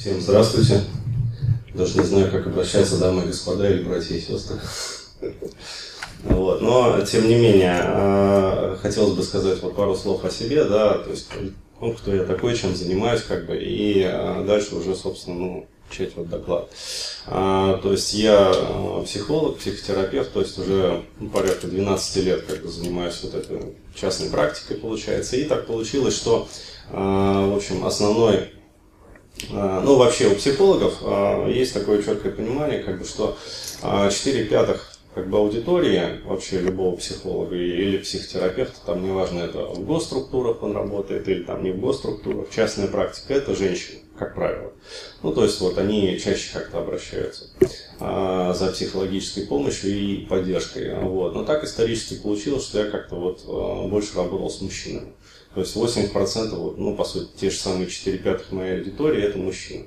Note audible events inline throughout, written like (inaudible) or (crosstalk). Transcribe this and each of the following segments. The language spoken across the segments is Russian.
Всем здравствуйте. Даже не знаю, как обращаться, дамы и господа, или братья и сестры. Вот. Но, тем не менее, э, хотелось бы сказать вот пару слов о себе, да, то есть, ну, кто я такой, чем занимаюсь, как бы, и э, дальше уже, собственно, ну, начать вот доклад. А, то есть я э, психолог, психотерапевт, то есть уже ну, порядка 12 лет как бы занимаюсь вот этой частной практикой, получается. И так получилось, что, в общем, основной ну, вообще у психологов есть такое четкое понимание, как бы, что 4 пятых как бы аудитория вообще любого психолога или психотерапевта, там неважно, это в госструктурах он работает или там не в госструктурах, частная практика, это женщины, как правило. Ну, то есть вот они чаще как-то обращаются а, за психологической помощью и поддержкой. Вот. Но так исторически получилось, что я как-то вот а, больше работал с мужчинами. То есть 80%, вот, ну, по сути, те же самые 4 пятых моей аудитории, это мужчины.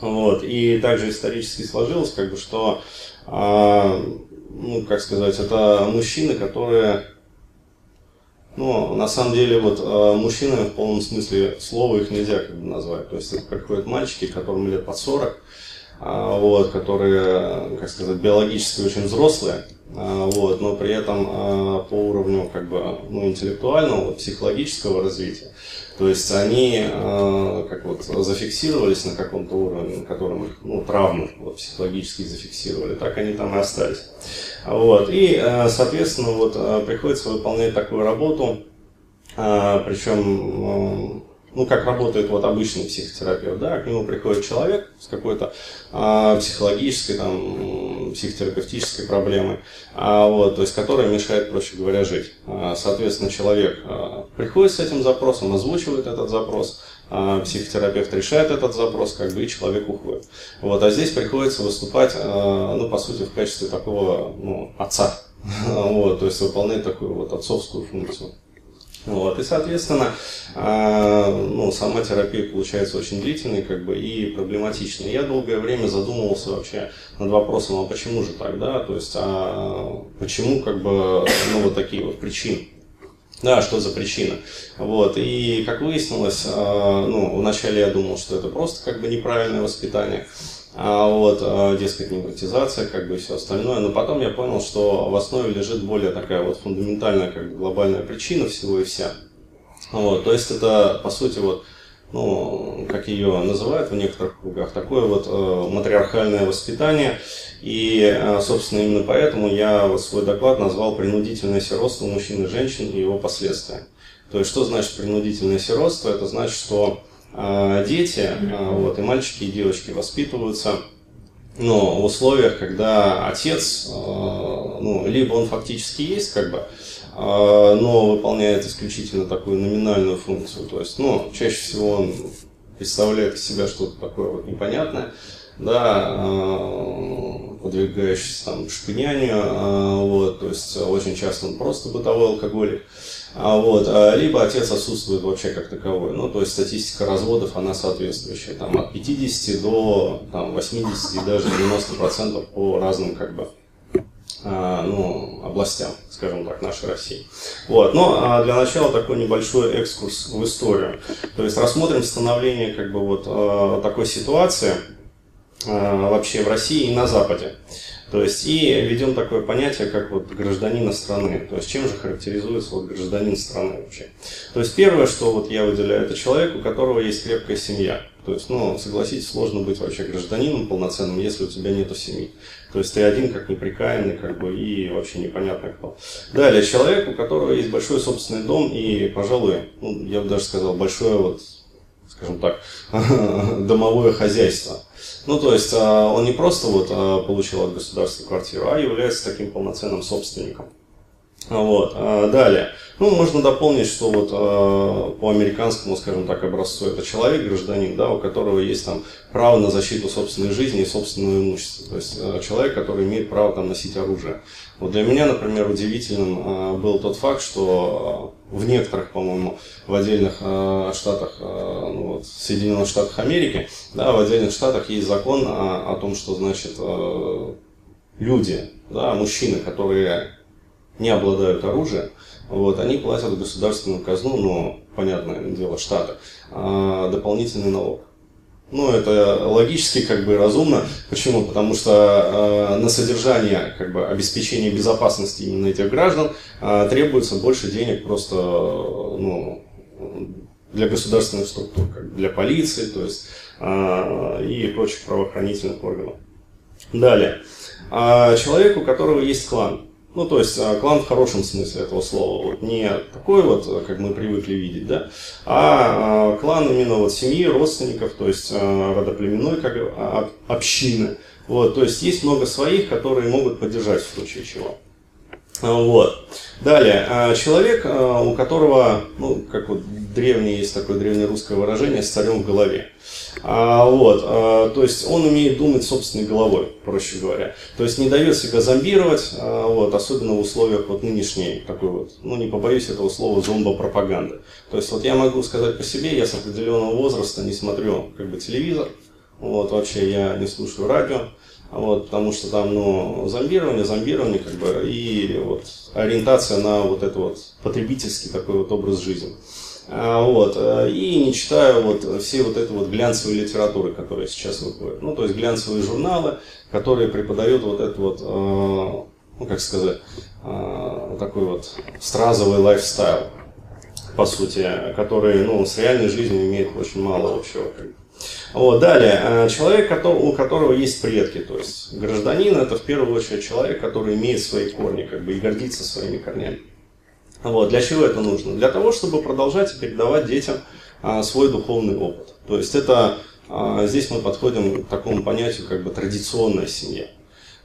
Вот. И также исторически сложилось, как бы, что а, ну, как сказать, это мужчины, которые, ну, на самом деле, вот э, мужчинами в полном смысле слова их нельзя как бы назвать. То есть это приходят мальчики, которым лет под 40, а, вот, которые, как сказать, биологически очень взрослые, а, вот, но при этом а, по уровню как бы, ну, интеллектуального, психологического развития. То есть они как вот зафиксировались на каком-то уровне, на котором их ну, травмы вот, психологически зафиксировали, так они там и остались. Вот. И, соответственно, вот, приходится выполнять такую работу, причем ну, как работает вот обычный психотерапевт, да, к нему приходит человек с какой-то а, психологической, там, психотерапевтической проблемой, а, вот, то есть, которая мешает, проще говоря, жить. А, соответственно, человек а, приходит с этим запросом, озвучивает этот запрос, а, психотерапевт решает этот запрос, как бы, и человек уходит. Вот, а здесь приходится выступать, а, ну, по сути, в качестве такого, ну, отца, (laughs) вот, то есть, выполнять такую вот отцовскую функцию. Вот, и, соответственно, э, ну, сама терапия получается очень длительной как бы, и проблематичной. Я долгое время задумывался вообще над вопросом, а почему же так, да, то есть, а почему как бы, ну, вот такие вот причины. Да, что за причина. Вот. И как выяснилось, э, ну, вначале я думал, что это просто как бы неправильное воспитание. А вот, э, дескать, невротизация, как бы и все остальное. Но потом я понял, что в основе лежит более такая вот фундаментальная, как бы глобальная причина всего и вся. Вот, то есть это, по сути, вот, ну, как ее называют в некоторых кругах, такое вот э, матриархальное воспитание. И, э, собственно, именно поэтому я вот свой доклад назвал «Принудительное сиротство мужчин и женщин и его последствия». То есть, что значит принудительное сиротство? Это значит, что дети, а, вот, и мальчики, и девочки воспитываются но в условиях, когда отец, а, ну, либо он фактически есть, как бы, но выполняет исключительно такую номинальную функцию, то есть, ну, чаще всего он представляет из себя что-то такое вот непонятное, да, подвигающийся там к шпынянию, вот, то есть очень часто он просто бытовой алкоголик, а вот, а, либо отец отсутствует вообще как таковой. Ну, то есть статистика разводов, она соответствующая. Там от 50 до там, 80 и даже 90 процентов по разным как бы а, ну, областям, скажем так, нашей России. Вот. Но а для начала такой небольшой экскурс в историю. То есть рассмотрим становление как бы вот такой ситуации вообще в России и на Западе. То есть и ведем такое понятие, как вот гражданина страны. То есть чем же характеризуется вот гражданин страны вообще. То есть первое, что вот я выделяю, это человек, у которого есть крепкая семья. То есть, ну, согласитесь, сложно быть вообще гражданином полноценным, если у тебя нету семьи. То есть ты один как неприкаянный, как бы, и вообще непонятно кто. Далее, человек, у которого есть большой собственный дом и, пожалуй, ну, я бы даже сказал, большое вот, скажем так, (laughs) домовое хозяйство. Ну, то есть а, он не просто вот а, получил от государства квартиру, а является таким полноценным собственником. Вот. А, далее. Ну, можно дополнить, что вот по американскому, скажем так, образцу это человек, гражданин, да, у которого есть там право на защиту собственной жизни и собственного имущества. То есть человек, который имеет право там носить оружие. Вот для меня, например, удивительным был тот факт, что в некоторых, по-моему, в отдельных э, штатах, ну, вот, Соединенных Штатах Америки, да, в отдельных штатах есть закон о, о том, что, значит, люди, да, мужчины, которые не обладают оружием, вот, они платят в государственную казну, но, понятное дело, штаты, э, дополнительный налог. Ну, это логически как бы разумно. Почему? Потому что э, на содержание, как бы, обеспечение безопасности именно этих граждан э, требуется больше денег просто, ну, для государственных структур, как для полиции, то есть э, и прочих правоохранительных органов. Далее. Э, человек, у которого есть клан. Ну, то есть а, клан в хорошем смысле этого слова. Вот не такой вот, как мы привыкли видеть, да, а, а клан именно вот семьи, родственников, то есть а, родоплеменной как общины. Вот, то есть есть много своих, которые могут поддержать в случае чего. Вот. Далее, человек, у которого, ну, как вот древнее есть такое древнерусское выражение, с царем в голове. А, вот, а, то есть он умеет думать собственной головой, проще говоря. То есть не дает себя зомбировать, а, вот, особенно в условиях вот нынешней такой вот, ну не побоюсь этого слова, зомбопропаганды. То есть вот я могу сказать по себе, я с определенного возраста не смотрю как бы телевизор, вот, вообще я не слушаю радио, вот, потому что там, ну, зомбирование, зомбирование, как бы, и вот ориентация на вот это вот потребительский такой вот образ жизни. А, вот, э, и не читаю вот все вот это вот глянцевые литературы, которые сейчас выходят. Ну, то есть глянцевые журналы, которые преподают вот это вот, э, ну, как сказать, э, такой вот стразовый лайфстайл, по сути, который, ну, с реальной жизнью имеет очень мало общего. Вот, далее, человек, у которого есть предки, то есть гражданин это в первую очередь человек, который имеет свои корни, как бы и гордится своими корнями. Вот. Для чего это нужно? Для того, чтобы продолжать и передавать детям а, свой духовный опыт. То есть это а, здесь мы подходим к такому понятию, как бы традиционная семья.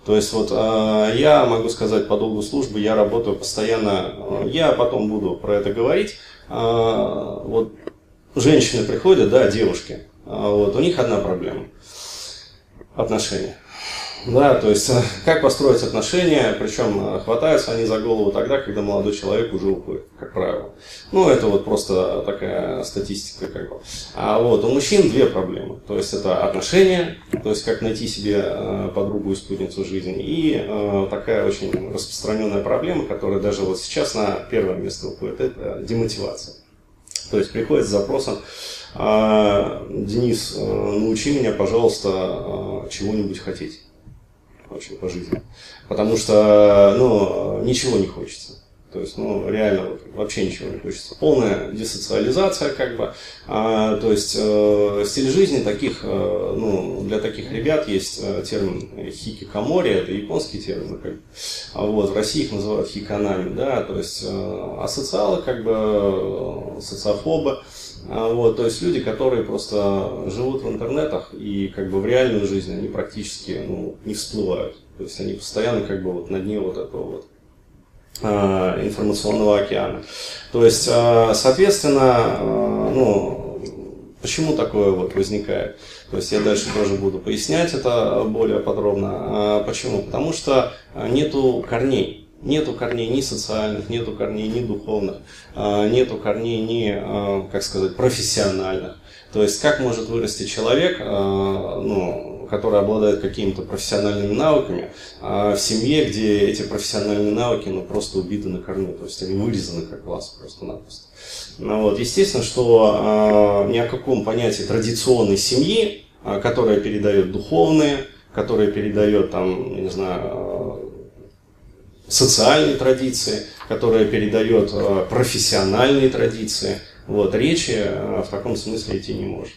То есть вот а, я могу сказать по долгу службы, я работаю постоянно, я потом буду про это говорить. Вот женщины приходят, да, девушки, вот у них одна проблема отношения. Да, то есть как построить отношения, причем э, хватаются они за голову тогда, когда молодой человек уже уходит, как правило. Ну, это вот просто такая статистика как бы. А вот у мужчин две проблемы. То есть это отношения, то есть как найти себе э, подругу и спутницу жизни, и э, такая очень распространенная проблема, которая даже вот сейчас на первое место уходит, это демотивация. То есть приходит с запросом, «А, Денис, научи меня, пожалуйста, чего-нибудь хотеть вообще по жизни. Потому что, ну, ничего не хочется. То есть, ну, реально вообще ничего не хочется. Полная десоциализация, как бы. А, то есть, э, стиль жизни таких, э, ну, для таких ребят есть э, термин хикикамори, это японский термин. Как, а вот, в России их называют хиканами, да, то есть, э, асоциалы, как бы, э, социофобы. А, вот, то есть люди, которые просто живут в интернетах и как бы в реальную жизнь они практически ну, не всплывают. То есть они постоянно как бы вот на дне вот этого вот а, информационного океана. То есть, а, соответственно, ну, почему такое вот возникает? То есть я дальше тоже буду пояснять это более подробно. Почему? Потому что нету корней. Нету корней ни социальных, нету корней ни духовных, а, нету корней ни, а, как сказать, профессиональных. То есть как может вырасти человек, а, ну, который обладает какими-то профессиональными навыками, в семье, где эти профессиональные навыки ну, просто убиты на корню, то есть они вырезаны как класс просто-напросто. Ну, вот. Естественно, что ни о каком понятии традиционной семьи, которая передает духовные, которая передает там, не знаю, социальной традиции, которая передает э, профессиональные традиции. Вот, речи э, в таком смысле идти не может.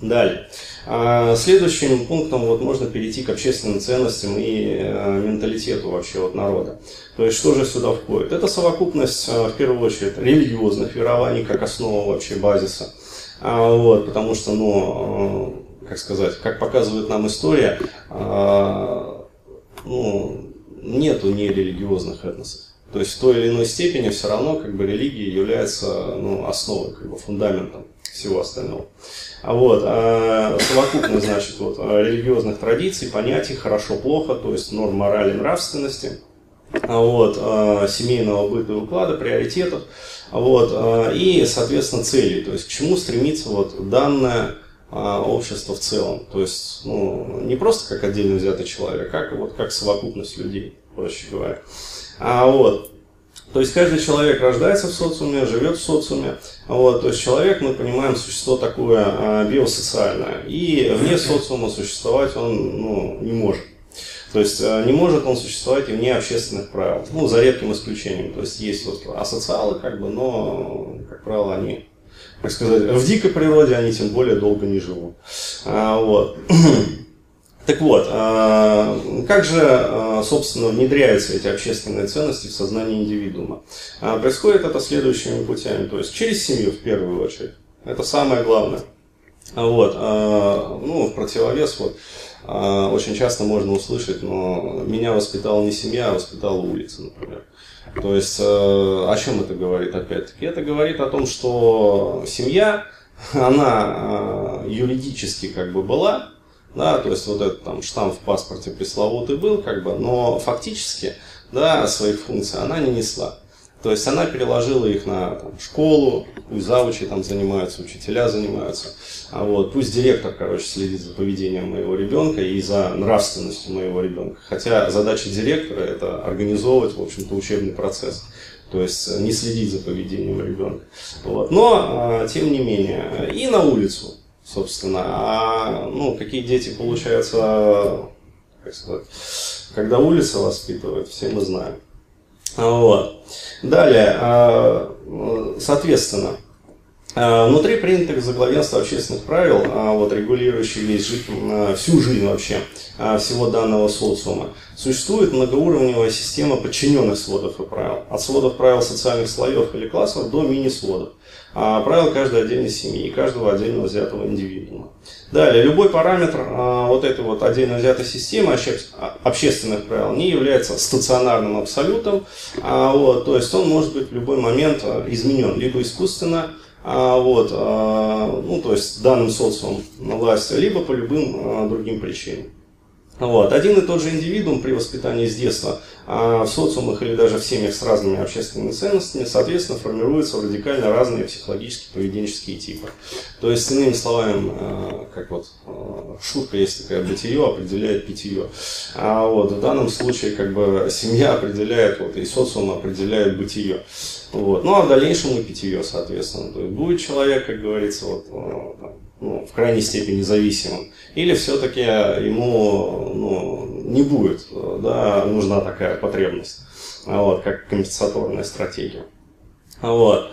Далее. А, следующим пунктом вот можно перейти к общественным ценностям и э, менталитету вообще вот народа. То есть что же сюда входит? Это совокупность в первую очередь религиозных верований как основа вообще базиса. А, вот, потому что, ну, как сказать, как показывает нам история, а, ну, нету нерелигиозных этносов. То есть в той или иной степени все равно как бы религия является ну, основой, как бы фундаментом всего остального. А вот, а, совокупность, значит, вот, религиозных традиций, понятий хорошо-плохо, то есть норм морали, нравственности, а вот, а, семейного быта и уклада, приоритетов, а вот, а, и, соответственно, целей, то есть к чему стремится вот данное а, общество в целом. То есть, ну, не просто как отдельно взятый человек, как, вот, как совокупность людей, проще говоря. А, вот. То есть каждый человек рождается в социуме, живет в социуме. Вот, то есть человек, мы понимаем, существо такое а, биосоциальное. И вне социума существовать он ну, не может. То есть а, не может он существовать и вне общественных правил. Ну, за редким исключением. То есть есть вот асоциалы, как бы, но, как правило, они, как сказать, в дикой природе они тем более долго не живут. А, вот. (clears throat) Так вот, а, как же, а, собственно, внедряются эти общественные ценности в сознание индивидуума? А, происходит это следующими путями, то есть через семью в первую очередь. Это самое главное. Вот, ну, в противовес, вот, очень часто можно услышать, но меня воспитала не семья, а воспитала улица, например. То есть, о чем это говорит опять-таки? Это говорит о том, что семья, (laughs) она юридически как бы была, да, то есть вот этот там штамп в паспорте пресловутый был, как бы, но фактически, да, своих функций она не несла. То есть она переложила их на там, школу, пусть завучи там занимаются, учителя занимаются. А вот, пусть директор, короче, следит за поведением моего ребенка и за нравственностью моего ребенка. Хотя задача директора это организовывать, в общем-то, учебный процесс. То есть не следить за поведением ребенка. Вот. Но, а, тем не менее, и на улицу собственно. А ну, какие дети, получается, как сказать, когда улица воспитывает, все мы знаем. Вот. Далее, а, соответственно, а, Внутри принятых за главенство общественных правил, а, вот, регулирующих весь жизнь, всю жизнь вообще всего данного социума, существует многоуровневая система подчиненных сводов и правил. От сводов правил социальных слоев или классов до мини-сводов а правил каждой отдельной семьи и каждого отдельно взятого индивидуума. Далее, любой параметр а, вот этой вот отдельно взятой системы а, общественных правил не является стационарным абсолютом, а, вот, то есть он может быть в любой момент а, изменен либо искусственно, а, вот, а, ну, то есть данным социумом власти, либо по любым а, другим причинам. Вот. Один и тот же индивидуум при воспитании с детства а в социумах или даже в семьях с разными общественными ценностями, соответственно, формируются радикально разные психологические поведенческие типы. То есть, иными словами, а, как вот а, шутка есть такая, бытие определяет питье. А вот в данном случае как бы семья определяет, вот, и социум определяет бытие. Вот. Ну а в дальнейшем и питье, соответственно. То есть будет человек, как говорится, вот, ну, в крайней степени зависимым, или все-таки ему ну, не будет да, нужна такая потребность, вот, как компенсаторная стратегия. Вот.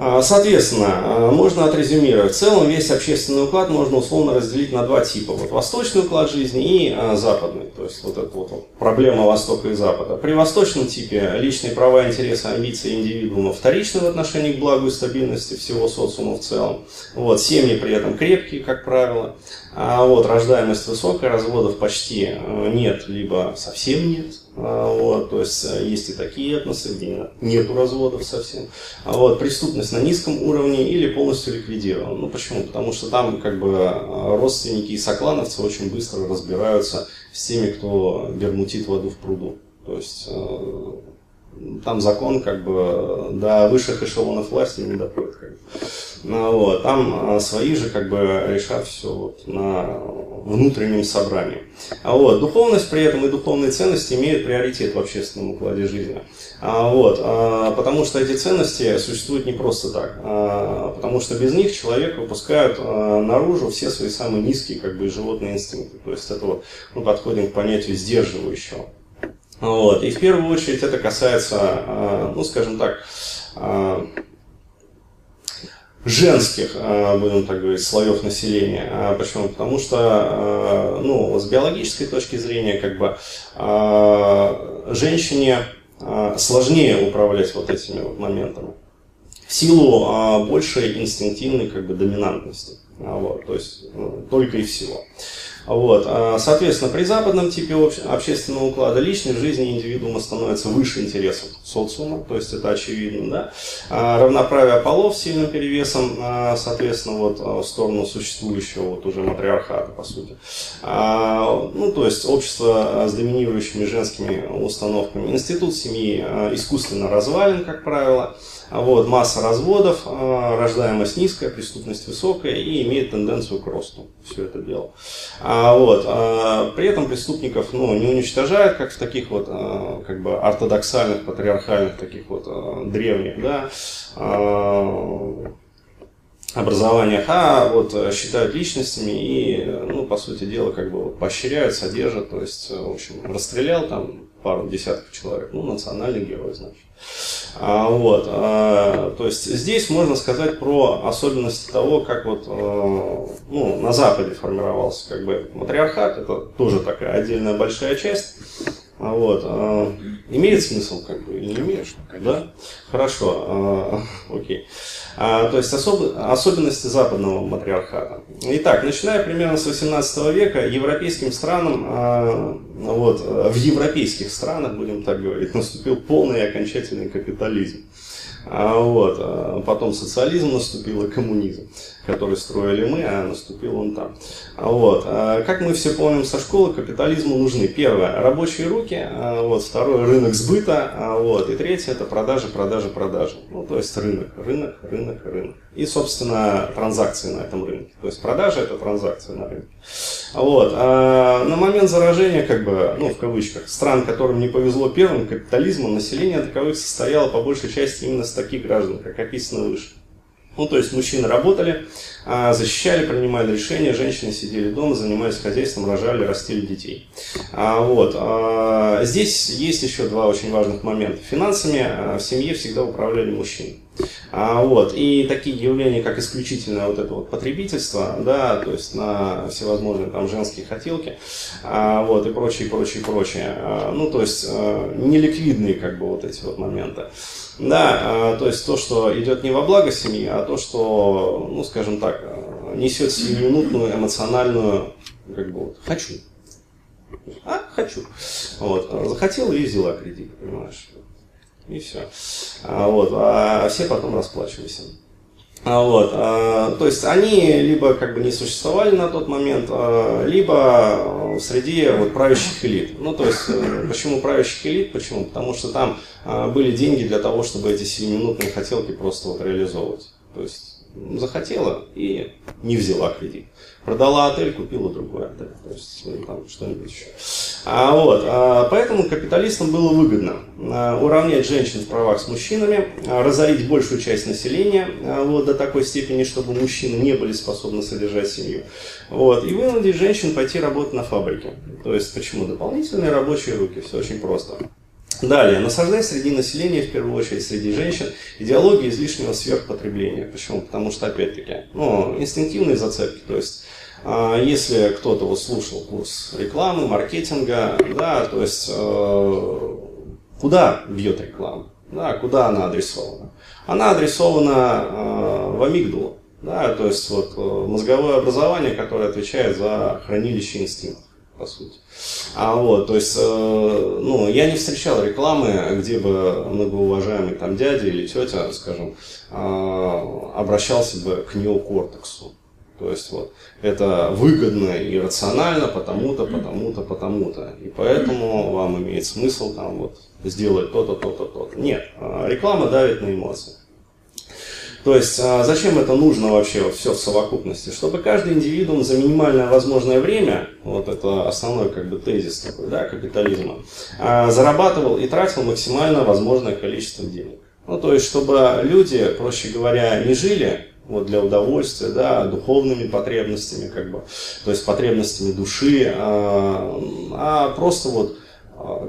А, соответственно, а, можно отрезюмировать. В целом весь общественный уклад можно условно разделить на два типа. Вот восточный уклад жизни и а, западный. То есть вот эта вот проблема Востока и Запада. При восточном типе личные права, интересы, амбиции индивидуума вторичны в отношении к благу и стабильности всего социума в целом. Вот, семьи при этом крепкие, как правило. А вот рождаемость высокая, разводов почти нет, либо совсем нет. А, вот, то есть э, есть и такие этносы, где нету разводов совсем. А вот преступность на низком уровне или полностью ликвидирована. Ну почему? Потому что там как бы э, родственники и соклановцы очень быстро разбираются с теми, кто бермутит воду в пруду. То есть э, там закон как бы до высших эшелонов власти не доходит. Как бы. ну, вот. Там свои же как бы решат все вот на внутреннем собрании. А вот, духовность при этом и духовные ценности имеют приоритет в общественном укладе жизни. А, вот, а, потому что эти ценности существуют не просто так. А, потому что без них человек выпускает а, наружу все свои самые низкие как бы, животные инстинкты. То есть это вот, мы подходим к понятию сдерживающего. Вот. И в первую очередь это касается, а, ну скажем так, а, женских, э, будем так говорить, слоев населения. А почему? Потому что, ну, с биологической точки зрения, как бы, женщине сложнее управлять вот этими вот моментами. В силу большей инстинктивной, как бы, доминантности. Вот, то есть, только и всего. Вот. А, соответственно, при западном типе общественного уклада личной жизни индивидуума становится выше интересов социума, то есть это очевидно. Да? А, равноправие полов сильным перевесом, а, соответственно, вот в сторону существующего вот уже матриархата, по сути. Ну, то есть общество с доминирующими женскими установками. Институт семьи искусственно развален, как правило. Вот, масса разводов, рождаемость низкая, преступность высокая и имеет тенденцию к росту все это дело. А, вот, а, при этом преступников ну, не уничтожают, как в таких вот а, как бы ортодоксальных, патриархальных, таких вот а, древних, да, а, образованиях, а вот считают личностями и, ну, по сути дела, как бы поощряют, содержат, то есть, в общем, расстрелял там пару десятков человек, ну, национальный герой, значит. А, вот, а, то есть здесь можно сказать про особенности того, как вот а, ну, на Западе формировался как бы матриархат, это тоже такая отдельная большая часть. А вот, а, имеет смысл как бы или не имеет? Конечно. Да? Хорошо, а, окей. А, то есть особ, особенности западного матриархата. Итак, начиная примерно с 18 века, европейским странам, а, вот, в европейских странах, будем так говорить, наступил полный и окончательный капитализм. А вот, а потом социализм наступил и коммунизм, который строили мы, а наступил он там. А вот, а как мы все помним со школы, капитализму нужны, первое, рабочие руки, а вот, второе, рынок сбыта, а вот, и третье, это продажи, продажи, продажи. Ну, то есть рынок, рынок, рынок, рынок. И, собственно, транзакции на этом рынке. То есть продажа – это транзакции на рынке. Вот. А на момент заражения, как бы, ну, в кавычках, стран, которым не повезло первым капитализмом, население таковых состояло по большей части именно с таких граждан, как описано выше. Ну, то есть мужчины работали, а, защищали, принимали решения, женщины сидели дома, занимались хозяйством, рожали, растили детей. А, вот. А, здесь есть еще два очень важных момента. Финансами в семье всегда управляли мужчины. А, вот. И такие явления, как исключительное вот это вот потребительство, да, то есть на всевозможные там женские хотелки, а, вот, и прочее, прочее, прочее. А, ну, то есть а, неликвидные как бы вот эти вот моменты. Да, а, то есть то, что идет не во благо семьи, а то, что, ну, скажем так, несет сиюминутную эмоциональную, как бы вот, хочу. А, хочу. Вот. Захотел и взяла кредит, понимаешь и все. А, вот, а все потом расплачивались. А, вот, а, то есть они либо как бы не существовали на тот момент, а, либо в среде вот, правящих элит. Ну, то есть, э, почему правящих элит? Почему? Потому что там а, были деньги для того, чтобы эти 7-минутные хотелки просто вот реализовывать. То есть, захотела и не взяла кредит. Продала отель, купила другой отель. То есть там что-нибудь еще. А, вот, а, поэтому капиталистам было выгодно а, уравнять женщин в правах с мужчинами, а, разорить большую часть населения вот, до такой степени, чтобы мужчины не были способны содержать семью. Вот, и вынудить женщин пойти работать на фабрике. То есть почему? Дополнительные рабочие руки. Все очень просто. Далее, насаждать среди населения, в первую очередь среди женщин, идеологию излишнего сверхпотребления. Почему? Потому что, опять-таки, ну, инстинктивные зацепки. То есть, а, если кто-то вот слушал курс рекламы, маркетинга, да, то есть, э, куда бьет реклама? Да, куда она адресована? Она адресована э, в амигдалу. Да, то есть вот э, мозговое образование, которое отвечает за хранилище инстинктов по сути. А вот, то есть, э, ну, я не встречал рекламы, где бы многоуважаемый там дядя или тетя, скажем, э, обращался бы к неокортексу. То есть вот это выгодно и рационально потому-то, потому-то, потому-то. И поэтому вам имеет смысл там вот сделать то-то, то-то, то-то. Нет, э, реклама давит на эмоции. То есть а, зачем это нужно вообще все в совокупности? Чтобы каждый индивидуум за минимальное возможное время, вот это основной как бы тезис такой, да, капитализма, а, зарабатывал и тратил максимально возможное количество денег. Ну, то есть, чтобы люди, проще говоря, не жили вот для удовольствия, да, духовными потребностями, как бы, то есть потребностями души, а, а просто вот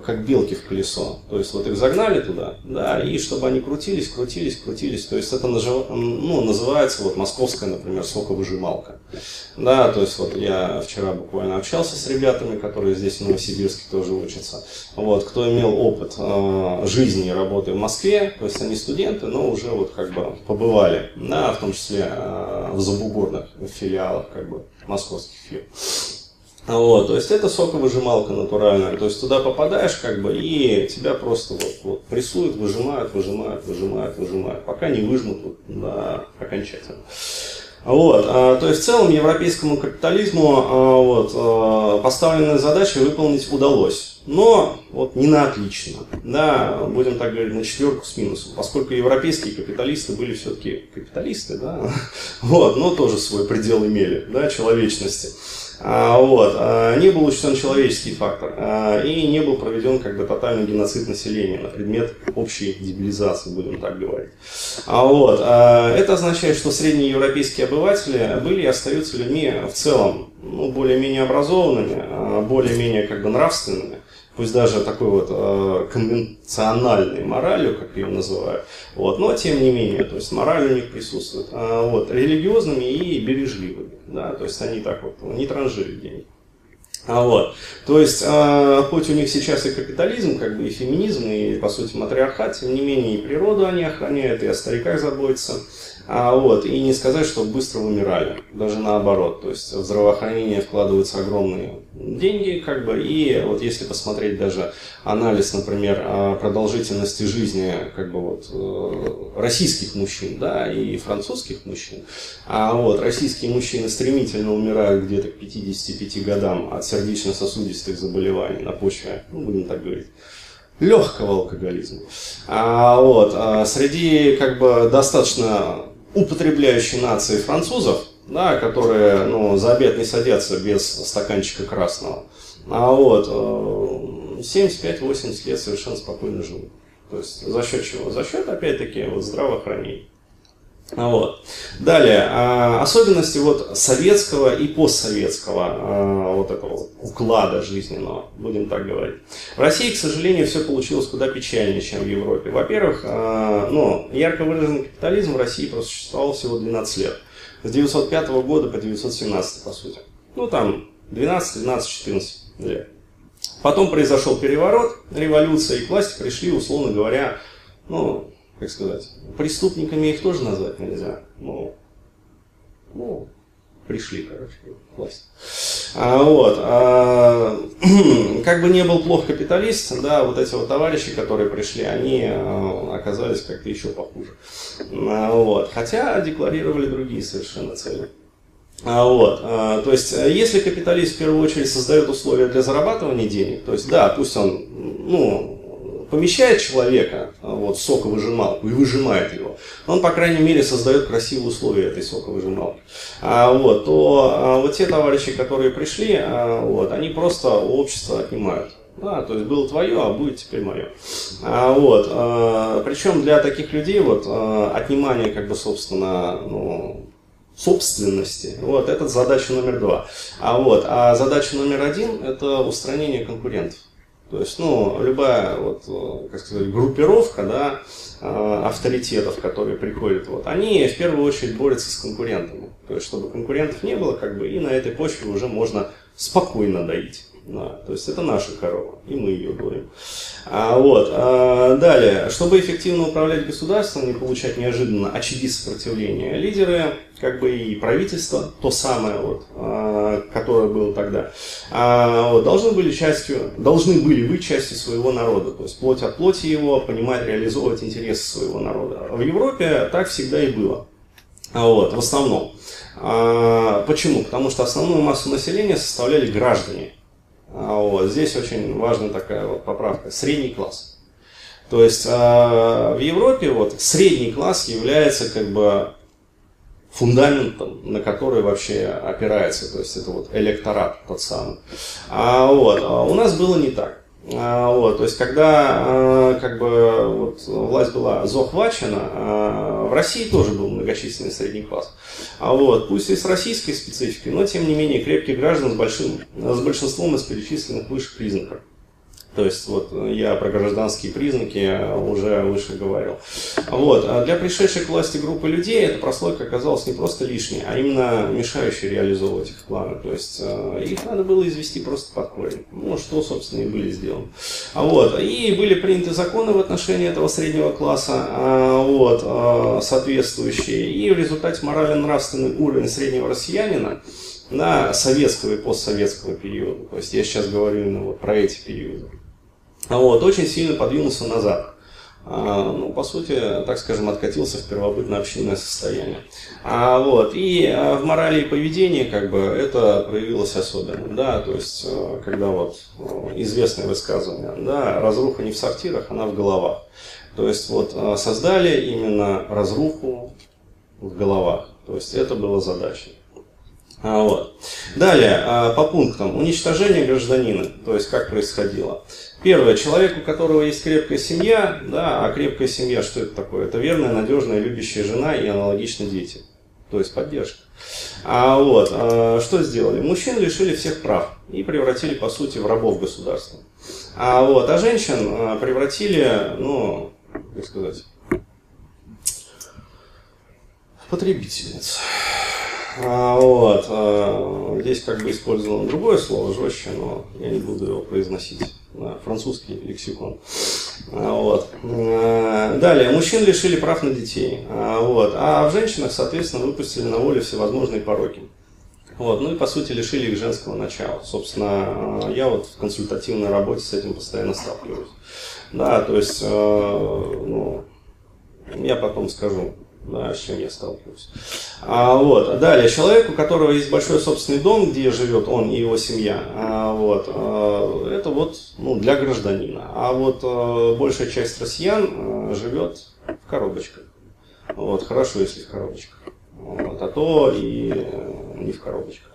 как белки в колесо. То есть вот их загнали туда, да, и чтобы они крутились, крутились, крутились. То есть это ну, называется вот московская, например, соковыжималка. Да, то есть вот я вчера буквально общался с ребятами, которые здесь в Новосибирске тоже учатся. Вот, кто имел опыт э, жизни и работы в Москве, то есть они студенты, но уже вот как бы побывали, да, в том числе э, в забугорных филиалах как бы московских фирм. Вот, то есть это соковыжималка натуральная. То есть туда попадаешь, как бы, и тебя просто вот, вот прессуют, выжимают, выжимают, выжимают, выжимают, пока не выжмут вот, да, окончательно. Вот, а, то есть в целом европейскому капитализму а, вот, а, поставленные задачи выполнить удалось. Но вот не на отлично, да, будем так говорить, на четверку с минусом, поскольку европейские капиталисты были все-таки капиталисты, да, (laughs) вот, но тоже свой предел имели, да, человечности. А, вот, а, не был учтен человеческий фактор а, и не был проведен как бы тотальный геноцид населения на предмет общей дебилизации, будем так говорить. Вот, это означает, что средние европейские обыватели были и остаются людьми в целом ну, более-менее образованными, более-менее как бы нравственными, пусть даже такой вот э, конвенциональной моралью, как ее называют, вот, но тем не менее, то есть мораль у них присутствует, э, вот, религиозными и бережливыми, да, то есть они так вот не транжили деньги. А вот, то есть, э, хоть у них сейчас и капитализм, как бы и феминизм, и по сути матриархат, тем не менее и природу они охраняют, и о стариках заботятся, а, вот, и не сказать, что быстро вымирали, даже наоборот. То есть в здравоохранение вкладываются огромные деньги, как бы, и вот если посмотреть даже анализ, например, продолжительности жизни как бы вот э, российских мужчин, да, и французских мужчин, а вот российские мужчины стремительно умирают где-то к 55 годам от сердечно-сосудистых заболеваний на почве, ну, будем так говорить, легкого алкоголизма. А, вот, а среди как бы достаточно употребляющей нации французов, да, которые ну, за обед не садятся без стаканчика красного. А вот 75-80 э, лет совершенно спокойно живут. То есть за счет чего? За счет, опять-таки, вот здравоохранения. Вот. Далее, а, особенности вот советского и постсоветского а, вот этого уклада жизненного, будем так говорить. В России, к сожалению, все получилось куда печальнее, чем в Европе. Во-первых, а, ну, ярко выраженный капитализм в России просуществовал всего 12 лет. С 905 года по 917, по сути. Ну, там 12, 12, 14 лет. Потом произошел переворот, революция, и к власти пришли, условно говоря, ну, как сказать, преступниками их тоже назвать нельзя. Ну, ну пришли, короче, власть. А, вот. А, (clears throat) как бы не был плох капиталист, да, вот эти вот товарищи, которые пришли, они а, оказались как-то еще похуже. А, вот. Хотя декларировали другие совершенно цели. А, вот, а, то есть, если капиталист в первую очередь создает условия для зарабатывания денег, то есть, да, пусть он, ну, помещает человека вот, в соковыжималку и выжимает его, он, по крайней мере, создает красивые условия этой соковыжималки. А, вот, то а, вот те товарищи, которые пришли, а, вот, они просто у общества отнимают. Да, то есть было твое, а будет теперь мое. А, вот, а, причем для таких людей вот, а, отнимание, как бы, собственно, ну, собственности. Вот, это задача номер два. А, вот, а задача номер один – это устранение конкурентов. То есть, ну, любая, вот, э, как сказать, группировка, да, э, авторитетов, которые приходят, вот, они в первую очередь борются с конкурентами. То есть, чтобы конкурентов не было, как бы, и на этой почве уже можно спокойно доить. Да, то есть это наша корова, и мы ее доим. А, вот, а, далее, чтобы эффективно управлять государством, не получать неожиданно очаги сопротивления, лидеры, как бы и правительство, то самое, вот, а, которое было тогда, а, вот, должны были частью, должны были быть частью своего народа, то есть плоть от плоти его, понимать, реализовывать интересы своего народа. В Европе так всегда и было. А, вот, в основном. А, почему? Потому что основную массу населения составляли граждане. А вот. Здесь очень важна такая вот поправка. Средний класс. То есть э, в Европе вот средний класс является как бы фундаментом, на который вообще опирается, то есть это вот электорат тот самый. А, вот, а у нас было не так. А, вот, то есть, когда а, как бы, вот, власть была захвачена, а, в России тоже был многочисленный средний класс. Вот, пусть и с российской спецификой, но тем не менее крепких граждан с, большим, с большинством из перечисленных выше признаков. То есть вот я про гражданские признаки уже выше говорил. Вот. А для пришедшей к власти группы людей эта прослойка оказалась не просто лишней, а именно мешающей реализовывать их планы. То есть э, их надо было извести просто под корень. Ну, что, собственно, и были сделаны. А вот. И были приняты законы в отношении этого среднего класса, а, вот, а, соответствующие. И в результате морально-нравственный уровень среднего россиянина на советского и постсоветского периода. То есть я сейчас говорю именно вот про эти периоды. Вот, очень сильно подвинулся назад. а, ну, по сути, так скажем, откатился в первобытно-общинное состояние. А, вот, и а, в морали и поведении как бы это проявилось особенно, да, то есть, а, когда вот известное высказывание, да, разруха не в сортирах, она в головах. То есть, вот создали именно разруху в головах, то есть, это была задача. А, вот. Далее, а, по пунктам. Уничтожение гражданина, то есть как происходило. Первое, человек, у которого есть крепкая семья, да, а крепкая семья, что это такое? Это верная, надежная, любящая жена и аналогично дети. То есть поддержка. А вот, а, что сделали? Мужчин лишили всех прав и превратили, по сути, в рабов государства. А, вот, а женщин а, превратили, ну, как сказать, в потребительниц. А, вот. А, здесь как бы использовано другое слово, жестче, но я не буду его произносить. Французский лексикон. А, вот. Далее. Mужчин лишили прав на детей. Вот. А в женщинах, соответственно, выпустили на волю всевозможные пороки. Вот, ну и по сути лишили их женского начала. Собственно, я вот в консультативной работе с этим постоянно сталкиваюсь. Да, то есть, ну, я потом скажу, да, с чем я сталкиваюсь. А, вот. Далее, человек, у которого есть большой собственный дом, где живет он и его семья, а, вот, а, это вот ну, для гражданина. А вот а, большая часть россиян а, живет в коробочках. Вот, хорошо, если в коробочках. Вот, а то и не в коробочках.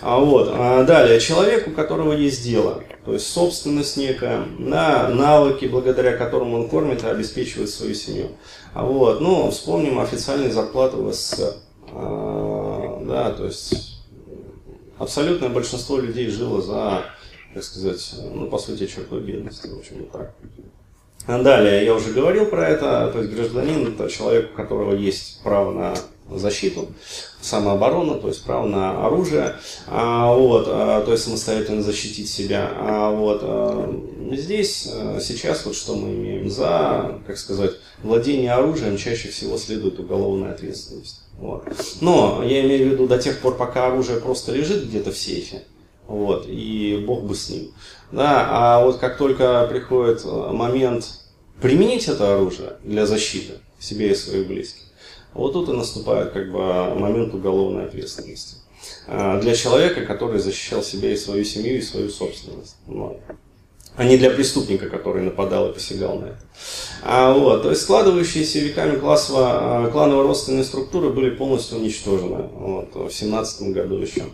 А вот, а далее, человек, у которого есть дело, то есть собственность некая, да, навыки, благодаря которым он кормит и обеспечивает свою семью. А вот, ну, вспомним официальные зарплаты в СССР. А, да, то есть абсолютное большинство людей жило за, как сказать, ну, по сути, чертой бедности, в общем, так. Далее, я уже говорил про это, то есть гражданин – это человек, у которого есть право на защиту, самооборону, то есть право на оружие, а, вот, а, то есть самостоятельно защитить себя. А, вот, здесь сейчас вот что мы имеем за, как сказать, владение оружием чаще всего следует уголовная ответственность. Вот. Но я имею в виду до тех пор, пока оружие просто лежит где-то в сейфе, вот, и бог бы с ним. Да, а вот как только приходит момент применить это оружие для защиты себе и своих близких, вот тут и наступает как бы момент уголовной ответственности а, для человека, который защищал себя и свою семью, и свою собственность. Вот. А не для преступника, который нападал и посягал на это. А, вот, то есть складывающиеся веками классово, а, кланово-родственные структуры были полностью уничтожены вот, в 17 году еще.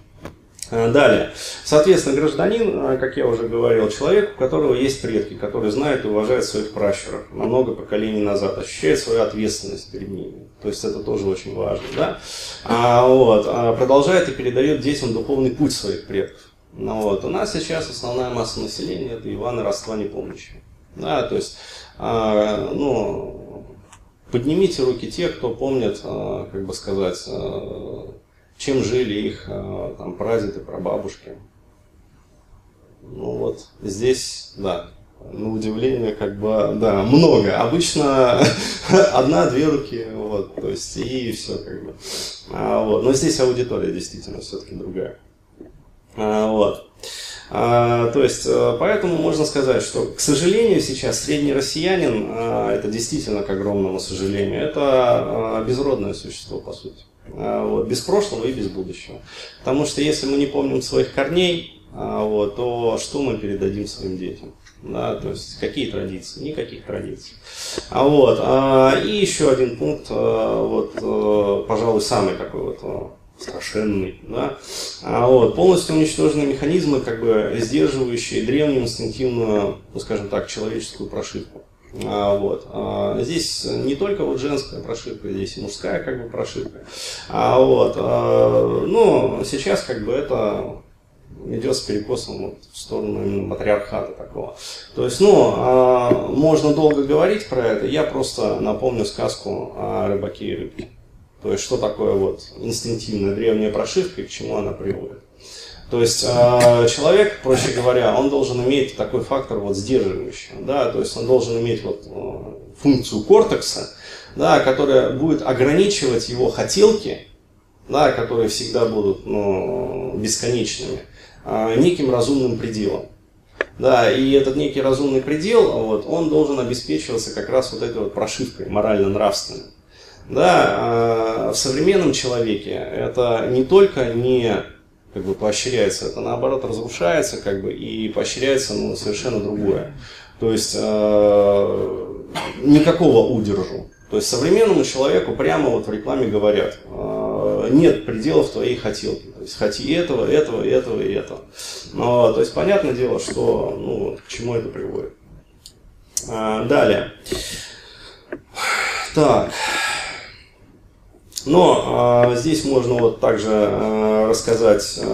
Э, далее. Соответственно, гражданин, э, как я уже говорил, человек, у которого есть предки, который знает и уважает своих пращуров на много поколений назад, ощущает свою ответственность перед ними. То есть это тоже очень важно. Да? А, вот, а продолжает и передает детям духовный путь своих предков. Ну, вот. У нас сейчас основная масса населения это Иваны родства не помнящие. Да, то есть, а, ну, поднимите руки те, кто помнит, а, как бы сказать, а, чем жили их э, там, прадеды, прабабушки. Ну вот здесь, да, на удивление, как бы, да, много. Обычно (laughs) одна-две руки, вот, то есть, и все, как бы. А, вот. Но здесь аудитория действительно все-таки другая. А, вот. А, то есть, э, поэтому можно сказать, что, к сожалению, сейчас средний россиянин, а, это действительно, к огромному сожалению, это а, безродное существо, по сути. А, вот, без прошлого и без будущего. Потому что если мы не помним своих корней, а, вот, то что мы передадим своим детям? Да, то есть какие традиции? Никаких традиций. А вот, а, и еще один пункт, вот, пожалуй, самый такой вот а, страшенный, да, а вот, полностью уничтожены механизмы, как бы сдерживающие древнюю инстинктивную, ну, скажем так, человеческую прошивку. А, вот. А, здесь не только вот женская прошивка, здесь и мужская как бы прошивка. А, вот. А, ну, сейчас как бы это идет с перекосом вот в сторону именно матриархата такого. То есть, ну, можно долго говорить про это, я просто напомню сказку о рыбаке и рыбке. То есть, что такое вот инстинктивная древняя прошивка и к чему она приводит. То есть э, человек, проще говоря, он должен иметь такой фактор вот сдерживающий, да, то есть он должен иметь вот э, функцию кортекса, да, которая будет ограничивать его хотелки, да, которые всегда будут ну, бесконечными, э, неким разумным пределом. Да, и этот некий разумный предел, вот, он должен обеспечиваться как раз вот этой вот прошивкой морально-нравственной. Да, а в современном человеке это не только не как бы поощряется, это наоборот разрушается как бы и поощряется ну, совершенно другое. То есть э, никакого удержу. То есть современному человеку прямо вот в рекламе говорят, э, нет пределов твоей хотелки. То есть хоти этого, этого, этого и этого. Но, то есть понятное дело, что ну, к чему это приводит. А, далее. Так. Но э, здесь можно вот также э, рассказать. (laughs)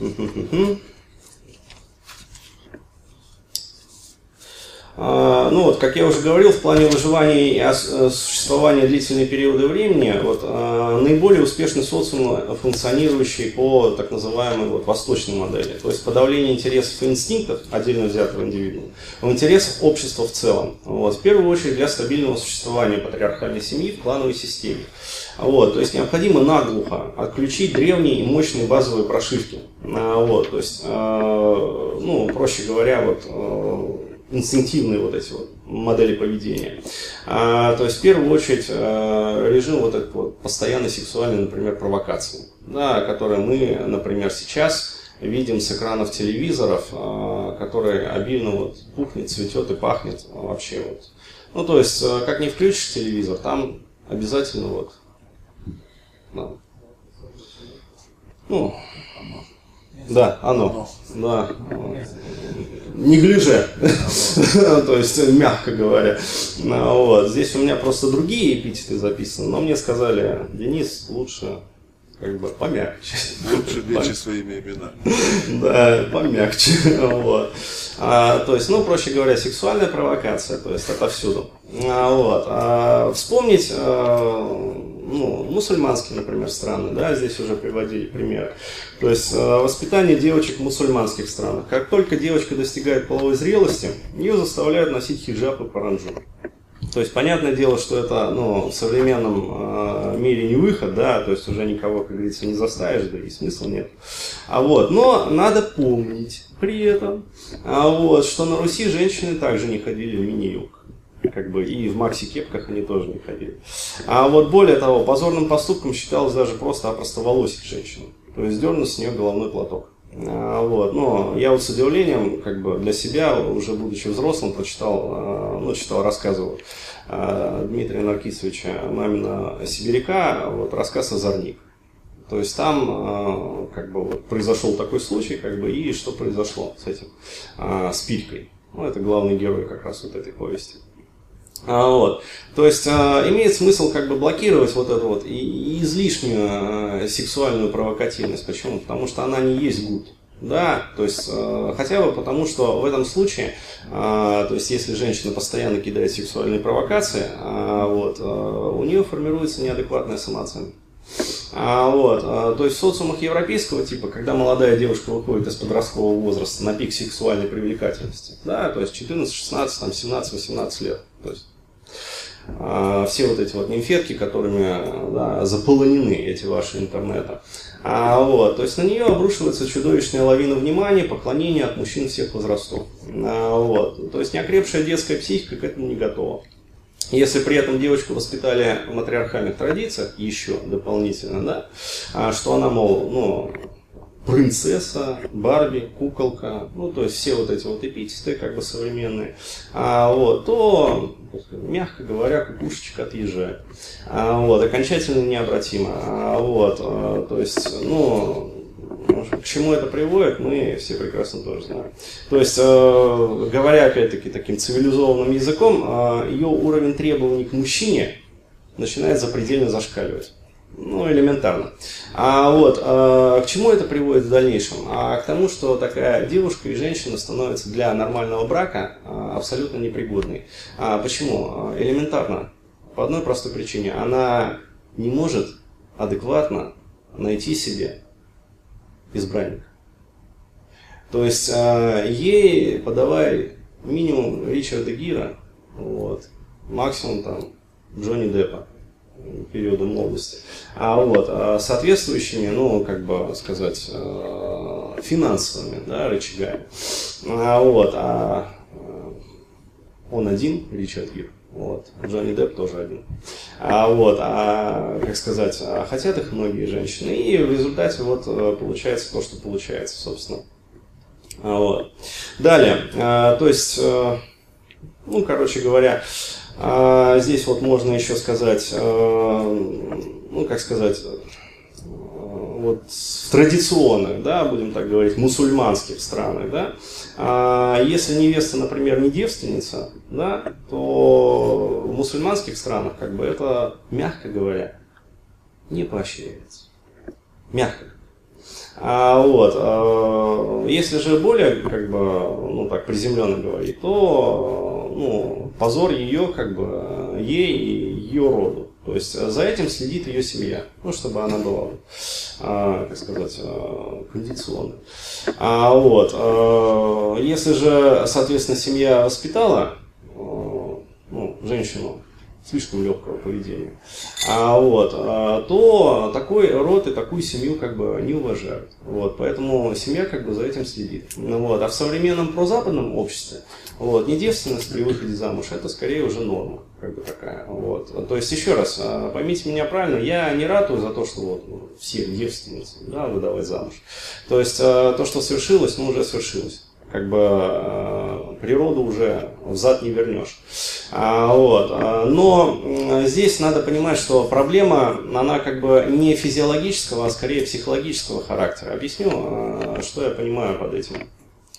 Э, ну вот, как я уже говорил, в плане выживания и э, существования длительные периоды времени, вот, а, наиболее успешный социум, функционирующий по так называемой вот, восточной модели. То есть подавление интересов и инстинктов отдельно взятого индивидуума в интересах общества в целом. Вот, в первую очередь для стабильного существования патриархальной семьи в клановой системе. Вот, то есть необходимо наглухо отключить древние и мощные базовые прошивки. А, вот, то есть, ну, проще говоря, вот, инстинктивные вот эти вот модели поведения. А, то есть, в первую очередь, а, режим вот этот вот постоянной сексуальной, например, провокации, да, которые мы, например, сейчас видим с экранов телевизоров, а, обильно вот пухнет, цветет и пахнет вообще вот. Ну, то есть, а, как не включишь телевизор, там обязательно вот, да. ну, да, оно, да не гляже, (laughs) то есть, мягко говоря. Ну, вот. Здесь у меня просто другие эпитеты записаны, но мне сказали, Денис, лучше как бы помягче. Лучше (laughs) лечи своими именами. (laughs) Да, помягче. Вот. А, то есть, ну, проще говоря, сексуальная провокация, то есть это всюду. А, вот. А, вспомнить а, ну, мусульманские, например, страны, да, здесь уже приводили пример. То есть э, воспитание девочек в мусульманских странах. Как только девочка достигает половой зрелости, ее заставляют носить хиджаб и паранджу. То есть, понятное дело, что это ну, в современном э, мире не выход, да, то есть уже никого, как говорится, не заставишь, да и смысла нет. А вот, но надо помнить при этом, а вот, что на Руси женщины также не ходили в мини-юбках как бы и в макси-кепках они тоже не ходили. А вот более того, позорным поступком считалось даже просто опростоволосить женщину, то есть дернуть с нее головной платок. А, вот. Но я вот с удивлением, как бы для себя, уже будучи взрослым, прочитал, а, ну, читал рассказы а, Дмитрия Наркисовича Мамина Сибиряка, вот рассказ «Озорник». То есть там как бы вот произошел такой случай, как бы, и что произошло с этим, с Пилькой. Ну, это главный герой как раз вот этой повести. А, вот. То есть а, имеет смысл как бы блокировать вот эту вот и, и излишнюю а, сексуальную провокативность. Почему? Потому что она не есть гуд. Да, то есть э, хотя бы потому, что в этом случае, э, то есть если женщина постоянно кидает сексуальные провокации, э, вот, э, у нее формируется неадекватная самооценка. А, вот, а, то есть в социумах европейского типа, когда молодая девушка выходит из подросткового возраста на пик сексуальной привлекательности, да, то есть 14, 16, там, 17, 18 лет, то есть а, все вот эти вот нимфетки, которыми да, заполонены эти ваши интернеты. А, вот, то есть на нее обрушивается чудовищная лавина внимания, поклонения от мужчин всех возрастов. А, вот, то есть неокрепшая детская психика к этому не готова. Если при этом девочку воспитали в матриархальных традициях еще дополнительно, да, а, что она, мол, ну, принцесса, Барби, куколка, ну, то есть все вот эти вот эпитеты, как бы современные, а, вот, то, мягко говоря, кукушечка отъезжает. А, вот, окончательно необратимо. А, вот, а, то есть, ну, к чему это приводит, мы все прекрасно тоже знаем. То есть, э, говоря опять-таки таким цивилизованным языком, э, ее уровень требований к мужчине начинает запредельно зашкаливать. Ну, элементарно. А вот, а, к чему это приводит в дальнейшем? А к тому, что такая девушка и женщина становятся для нормального брака а, абсолютно непригодной. А почему? Элементарно. По одной простой причине. Она не может адекватно найти себе избранника. То есть э, ей подавай минимум Ричарда Гира, вот, максимум там Джонни Деппа периода молодости. А вот, а соответствующими, ну, как бы сказать, э, финансовыми да, рычагами. А, вот, а он один, Ричард Гир. Вот. Джонни Депп тоже один. А, вот, а, как сказать, а хотят их многие женщины. И в результате вот э, получается то, что получается, собственно. А, вот. Далее, а, то есть, а, ну, короче говоря, а, здесь вот можно еще сказать, а, ну, как сказать, вот традиционных, да, будем так говорить, мусульманских странах, да, а если невеста, например, не девственница, да, то в мусульманских странах, как бы, это, мягко говоря, не поощряется. Мягко. А, вот, а, если же более, как бы, ну так, приземленно говорить, то, ну, позор ее, как бы, ей и ее роду. То есть за этим следит ее семья, ну, чтобы она была, а, как сказать, а, кондиционной. А, вот, а, если же, соответственно, семья воспитала ну, женщину слишком легкого поведения, а, вот, то такой род и такую семью как бы не уважают. Вот, поэтому семья как бы за этим следит. Ну, вот, а в современном прозападном обществе вот, не девственность при выходе замуж, это скорее уже норма как бы такая. Вот. То есть, еще раз, а, поймите меня правильно, я не ратую за то, что вот, ну, все девственницы да, выдавать замуж. То есть, а, то, что свершилось, ну, уже свершилось как бы э, природу уже взад не вернешь. А, вот. Но здесь надо понимать, что проблема, она как бы не физиологического, а скорее психологического характера. Объясню, что я понимаю под этим.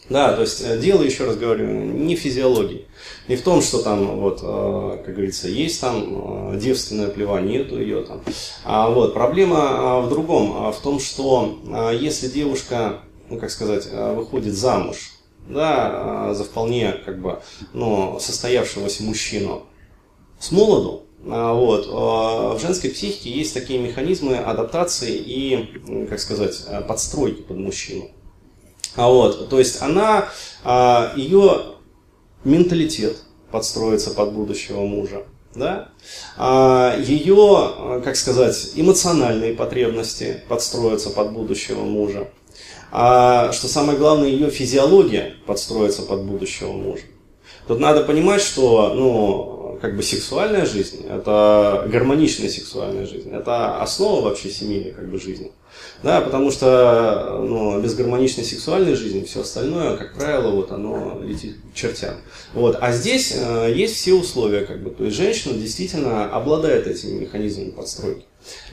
Да, то есть э, дело, еще раз говорю, не в физиологии. Не в том, что там, вот, э, как говорится, есть там э, девственная плева, нету ее там. А вот проблема в другом, а в том, что если девушка, ну, как сказать, выходит замуж, да, за вполне, как бы, ну, состоявшегося мужчину с молоду, вот. В женской психике есть такие механизмы адаптации и, как сказать, подстройки под мужчину. А вот, то есть она, а, ее менталитет подстроится под будущего мужа. Да? А ее, как сказать, эмоциональные потребности подстроятся под будущего мужа. А что самое главное, ее физиология подстроится под будущего мужа. Тут надо понимать, что ну, как бы сексуальная жизнь, это гармоничная сексуальная жизнь, это основа вообще семейной как бы, жизни. Да, потому что ну, без гармоничной сексуальной жизни все остальное, как правило, вот оно летит к чертям. Вот. А здесь э, есть все условия, как бы, то есть женщина действительно обладает этими механизмами подстройки.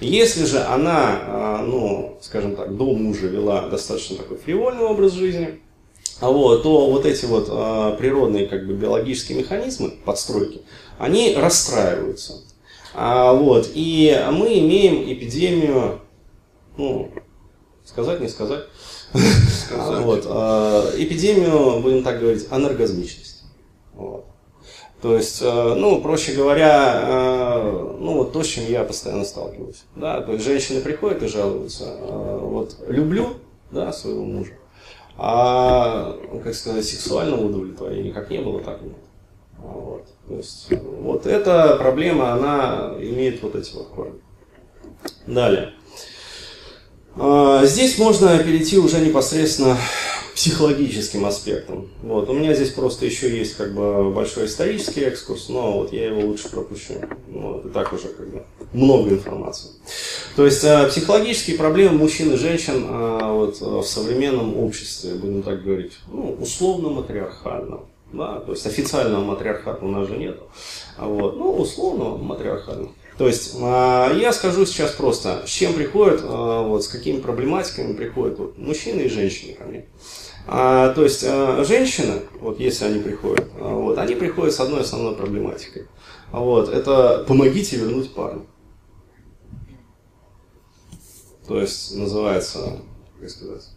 Если же она, э, ну, скажем так, до мужа вела достаточно такой фривольный образ жизни, а вот, то вот эти вот э, природные как бы биологические механизмы подстройки, они расстраиваются. А, вот, и мы имеем эпидемию ну, сказать, не сказать. сказать. (laughs) вот, а, эпидемию, будем так говорить, анаргазмичности. Вот. То есть, а, ну, проще говоря, а, ну, вот то, с чем я постоянно сталкиваюсь. Да, то есть, женщины приходят и жалуются, а, вот, люблю, да, своего мужа, а, как сказать, сексуального удовлетворения как не было, так нет. Вот. То есть, вот эта проблема, она имеет вот эти вот корни. Далее. А, здесь можно перейти уже непосредственно психологическим аспектам. Вот. У меня здесь просто еще есть как бы большой исторический экскурс, но вот я его лучше пропущу. Вот. И так уже как бы много информации. То есть а, психологические проблемы мужчин и женщин а, вот, в современном обществе, будем так говорить, ну, условно-матриархальном. Да, то есть официального матриархата у нас же нет. Вот, ну, условно матриархального. То есть а, я скажу сейчас просто, с чем приходят, а, вот, с какими проблематиками приходят вот, мужчины и женщины ко мне. А, то есть женщины, вот если они приходят, вот, они приходят с одной основной проблематикой. Вот, это помогите вернуть парня. То есть называется, как сказать,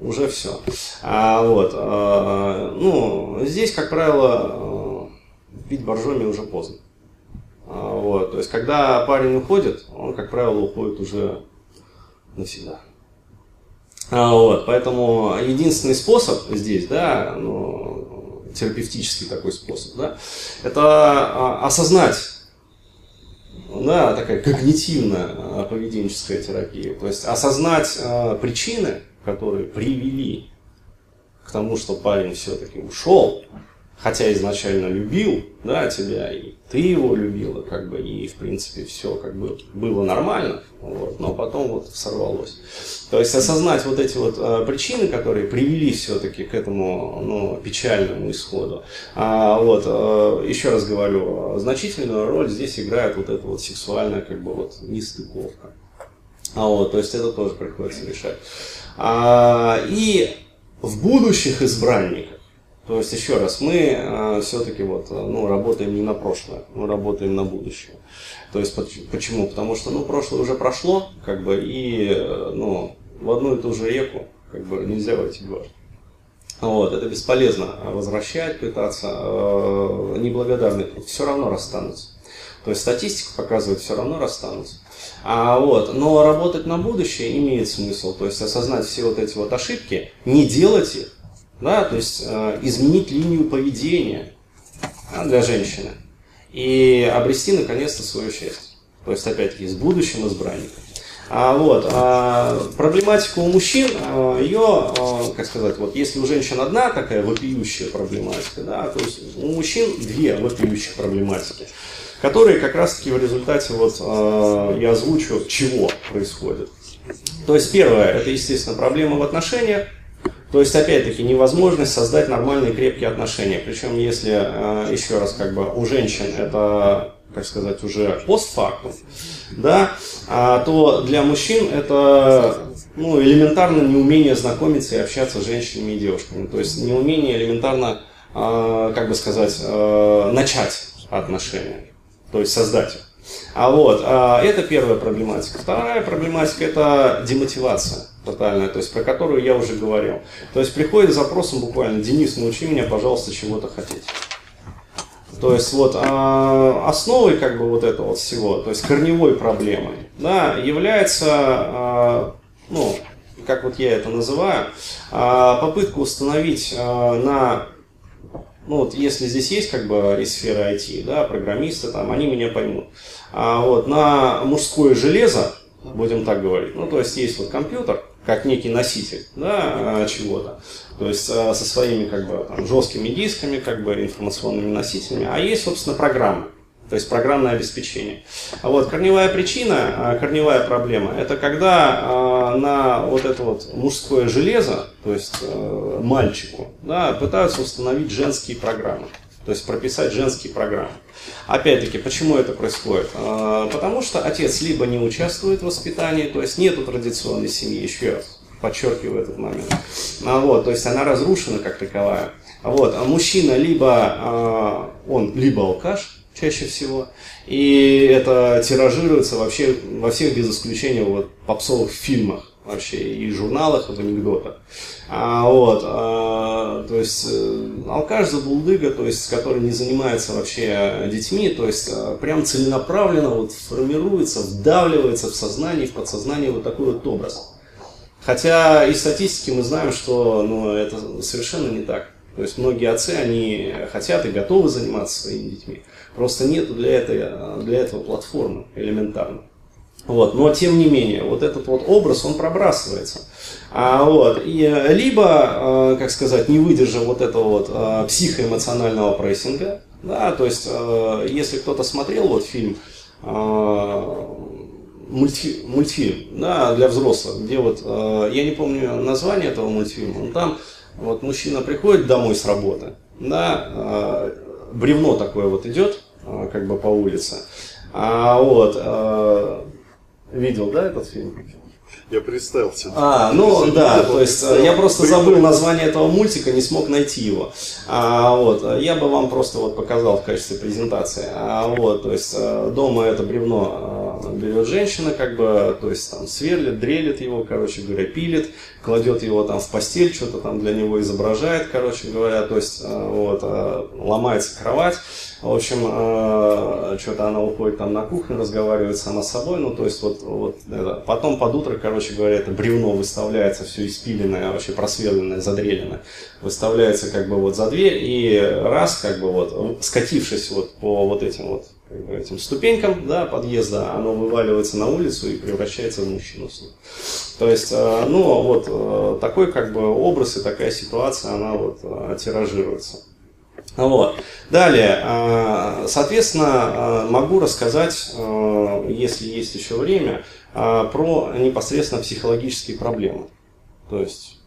уже все. А, вот, а, ну, здесь, как правило, пить боржоми уже поздно. А, вот. То есть, когда парень уходит, он, как правило, уходит уже навсегда. А, вот. Поэтому единственный способ здесь, да, ну, терапевтический такой способ, да, это а, осознать, да, такая когнитивная поведенческая терапия. То есть осознать причины которые привели к тому, что парень все-таки ушел, хотя изначально любил, да, тебя, и ты его любила, как бы, и, в принципе, все, как бы, было нормально, вот, но потом вот сорвалось. То есть осознать вот эти вот э, причины, которые привели все-таки к этому, ну, печальному исходу. А, вот, э, еще раз говорю, значительную роль здесь играет вот эта вот сексуальная, как бы, вот, нестыковка. А вот, то есть это тоже приходится решать. А, и в будущих избранниках то есть, еще раз, мы э, все-таки вот, э, ну, работаем не на прошлое, мы работаем на будущее. То есть, почему? Потому что, ну, прошлое уже прошло, как бы, и, э, ну, в одну и ту же реку, как бы, нельзя войти дважды. Вот, это бесполезно возвращать, пытаться, э, неблагодарные все равно расстанутся. То есть статистика показывает, все равно расстанутся. А, вот, но работать на будущее имеет смысл, то есть осознать все вот эти вот ошибки, не делать их, да, то есть э, изменить линию поведения да, для женщины и обрести наконец-то свое счастье. То есть, опять-таки, с будущим избранником. А, вот, а, проблематика у мужчин, а, ее, а, как сказать, вот если у женщин одна такая вопиющая проблематика, да, то есть у мужчин две вопиющих проблематики, которые как раз-таки в результате, вот а, я озвучу, чего происходит. То есть первое, это, естественно, проблема в отношениях, то есть, опять-таки, невозможность создать нормальные крепкие отношения. Причем, если, э, еще раз, как бы у женщин это, как сказать, уже постфактум, да, а, то для мужчин это ну, элементарно неумение знакомиться и общаться с женщинами и девушками. То есть неумение элементарно, э, как бы сказать, э, начать отношения, то есть создать их. А вот, а, это первая проблематика. Вторая проблематика – это демотивация тотальная, то есть про которую я уже говорил. То есть приходит с запросом буквально «Денис, научи меня, пожалуйста, чего-то хотеть». То есть вот а, основой как бы вот этого всего, то есть корневой проблемой, да, является, а, ну, как вот я это называю, а, попытка установить а, на ну вот если здесь есть как бы из сферы IT, да, программисты там, они меня поймут. А вот на мужское железо, будем так говорить, ну то есть есть вот компьютер, как некий носитель да, чего-то, то есть со своими как бы там, жесткими дисками, как бы информационными носителями, а есть, собственно, программа то есть программное обеспечение. А вот корневая причина, а, корневая проблема, это когда а, на вот это вот мужское железо, то есть э, мальчику, да, пытаются установить женские программы. То есть прописать женские программы. Опять-таки, почему это происходит? А, потому что отец либо не участвует в воспитании, то есть нету традиционной семьи, еще раз подчеркиваю этот момент. Вот, то есть она разрушена как таковая. Вот, а мужчина либо он либо алкаш, чаще всего. И это тиражируется вообще во всех без исключения вот, попсовых фильмах вообще и журналах, и в анекдотах. А, вот, а, то есть э, алкаш забулдыга, то есть который не занимается вообще детьми, то есть а, прям целенаправленно вот формируется, вдавливается в сознание, в подсознание вот такой вот образ. Хотя из статистики мы знаем, что ну, это совершенно не так. То есть многие отцы, они хотят и готовы заниматься своими детьми. Просто нет для этого, для этого платформы элементарно. Вот. Но тем не менее, вот этот вот образ, он пробрасывается. А, вот. И, либо, э, как сказать, не выдержав вот этого вот э, психоэмоционального прессинга, да, то есть, э, если кто-то смотрел вот фильм, мультфи, мультфильм да, для взрослых, где вот, я не помню название этого мультфильма, но там вот мужчина приходит домой с работы, да, бревно такое вот идет, а, как бы по улице. А вот, а, видел, да, этот фильм? Я представил себе. А, ну да, то есть я просто забыл название этого мультика, не смог найти его. А, вот, я бы вам просто вот показал в качестве презентации. А, вот, то есть э, дома это бревно э, берет женщина, как бы, то есть там сверлит, дрелит его, короче говоря, пилит, кладет его там в постель, что-то там для него изображает, короче говоря, то есть вот, ломается кровать. В общем, э, что-то она уходит там на кухню, разговаривает сама с собой, ну, то есть вот, вот это. Потом под утро, короче говоря, это бревно выставляется, все испиленное, вообще просверленное, задреленное, выставляется как бы вот за дверь, и раз, как бы вот, скатившись вот по вот этим вот этим ступенькам да, подъезда, оно вываливается на улицу и превращается в мужчину. То есть, э, ну, вот э, такой как бы образ и такая ситуация, она вот э, тиражируется. Вот. Далее, соответственно, могу рассказать, если есть еще время, про непосредственно психологические проблемы. То есть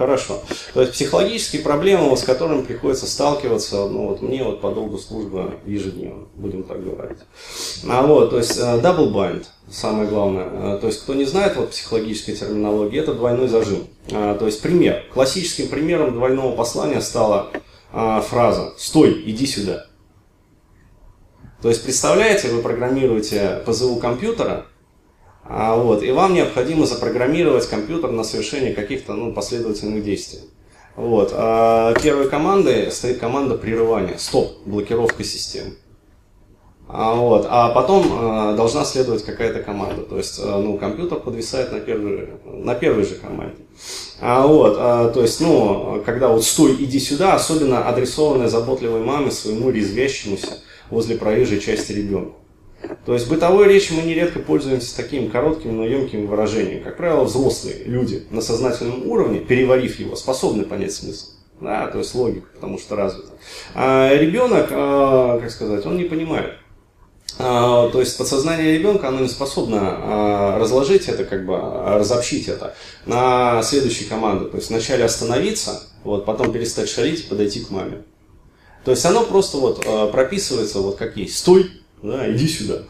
Хорошо. То есть психологические проблемы, с которыми приходится сталкиваться, ну вот мне вот по долгу службы ежедневно, будем так говорить. А вот, то есть э, double bind, самое главное. Э, то есть кто не знает вот психологической терминологии, это двойной зажим. А, то есть пример. Классическим примером двойного послания стала фраза «Стой, иди сюда». То есть представляете, вы программируете ПЗУ компьютера, а, вот, и вам необходимо запрограммировать компьютер на совершение каких-то ну, последовательных действий. Вот. А первой командой стоит команда прерывания, стоп, блокировка системы. А, вот. а потом а, должна следовать какая-то команда. То есть а, ну, компьютер подвисает на первой, на первой же команде. А, вот, а, то есть, ну, когда вот стой, иди сюда, особенно адресованная заботливой маме своему резвящемуся возле проезжей части ребенка. То есть бытовой речи мы нередко пользуемся таким коротким, но емким выражением. Как правило, взрослые люди на сознательном уровне, переварив его, способны понять смысл. Да, то есть логика, потому что развита. А ребенок, а, как сказать, он не понимает. А, то есть подсознание ребенка, оно не способно а, разложить это, как бы разобщить это на следующие команды. То есть вначале остановиться, вот, потом перестать шалить и подойти к маме. То есть оно просто вот прописывается вот как есть. Стой, да, иди сюда.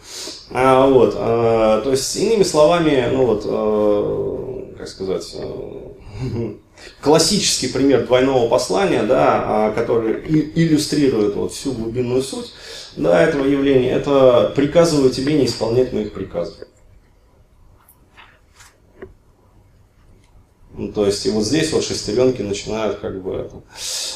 А, вот, а, то есть, иными словами, ну вот, а, как сказать, а, (laughs) классический пример двойного послания, да, а, который иллюстрирует вот всю глубинную суть да, этого явления, это приказываю тебе не исполнять моих приказов. Ну, то есть, и вот здесь вот шестеренки начинают как бы это.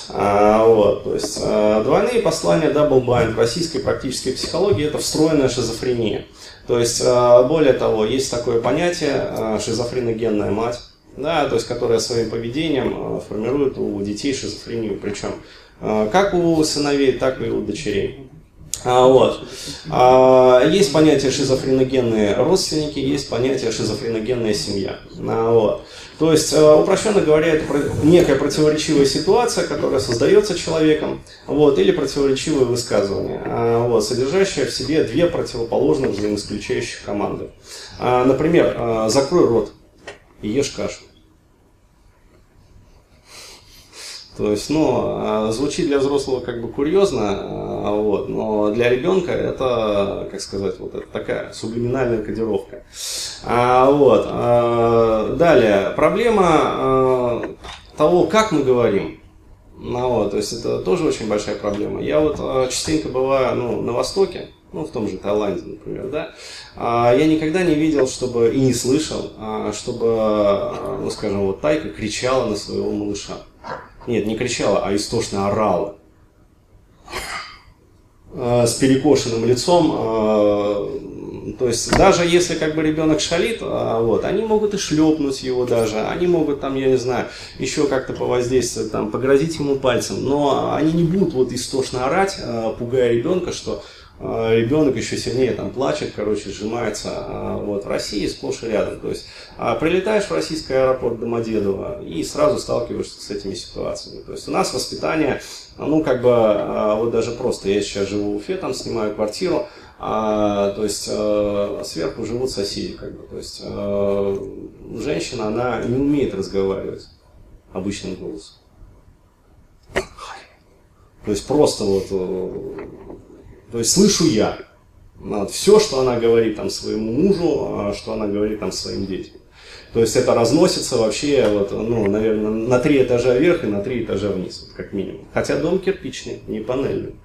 А, вот, то есть, а, двойные послания double bind в российской практической психологии это встроенная шизофрения. То есть, а, более того, есть такое понятие а, шизофреногенная мать, да, то есть, которая своим поведением а, формирует у детей шизофрению, причем а, как у сыновей, так и у дочерей. А, вот. А, есть понятие шизофреногенные родственники, есть понятие шизофреногенная семья. А, вот. То есть, э, упрощенно говоря, это некая противоречивая ситуация, которая создается человеком, вот, или противоречивое высказывание, а, вот, содержащее в себе две противоположных взаимоисключающих команды. А, например, э, закрой рот и ешь кашу. То есть, ну, а, звучит для взрослого как бы курьезно, а, вот, но для ребенка это, как сказать, вот это такая сублиминальная кодировка. А, вот, а, далее, проблема а, того, как мы говорим. Ну, вот, то есть это тоже очень большая проблема. Я вот а, частенько бываю ну, на Востоке, ну, в том же Таиланде, например, да, а, я никогда не видел, чтобы, и не слышал, а, чтобы, ну, скажем, вот Тайка кричала на своего малыша. Нет, не кричала, а истошно орала. Э, с перекошенным лицом. Э, то есть даже если как бы ребенок шалит, э, вот, они могут и шлепнуть его даже, они могут там, я не знаю, еще как-то повоздействовать, там, погрозить ему пальцем, но они не будут вот истошно орать, пугая ребенка, что ребенок еще сильнее там плачет, короче, сжимается. А, вот, в России сплошь и рядом. То есть а прилетаешь в российский аэропорт Домодедово и сразу сталкиваешься с этими ситуациями. То есть у нас воспитание, ну как бы, вот даже просто, я сейчас живу в Уфе, там снимаю квартиру, а, то есть э, сверху живут соседи, как бы, то есть э, женщина, она не умеет разговаривать обычным голосом. То есть просто вот то есть слышу я. Вот, все, что она говорит там своему мужу, а, что она говорит там своим детям. То есть это разносится вообще, вот, ну, наверное, на три этажа вверх и на три этажа вниз, вот, как минимум. Хотя дом кирпичный, не панельный.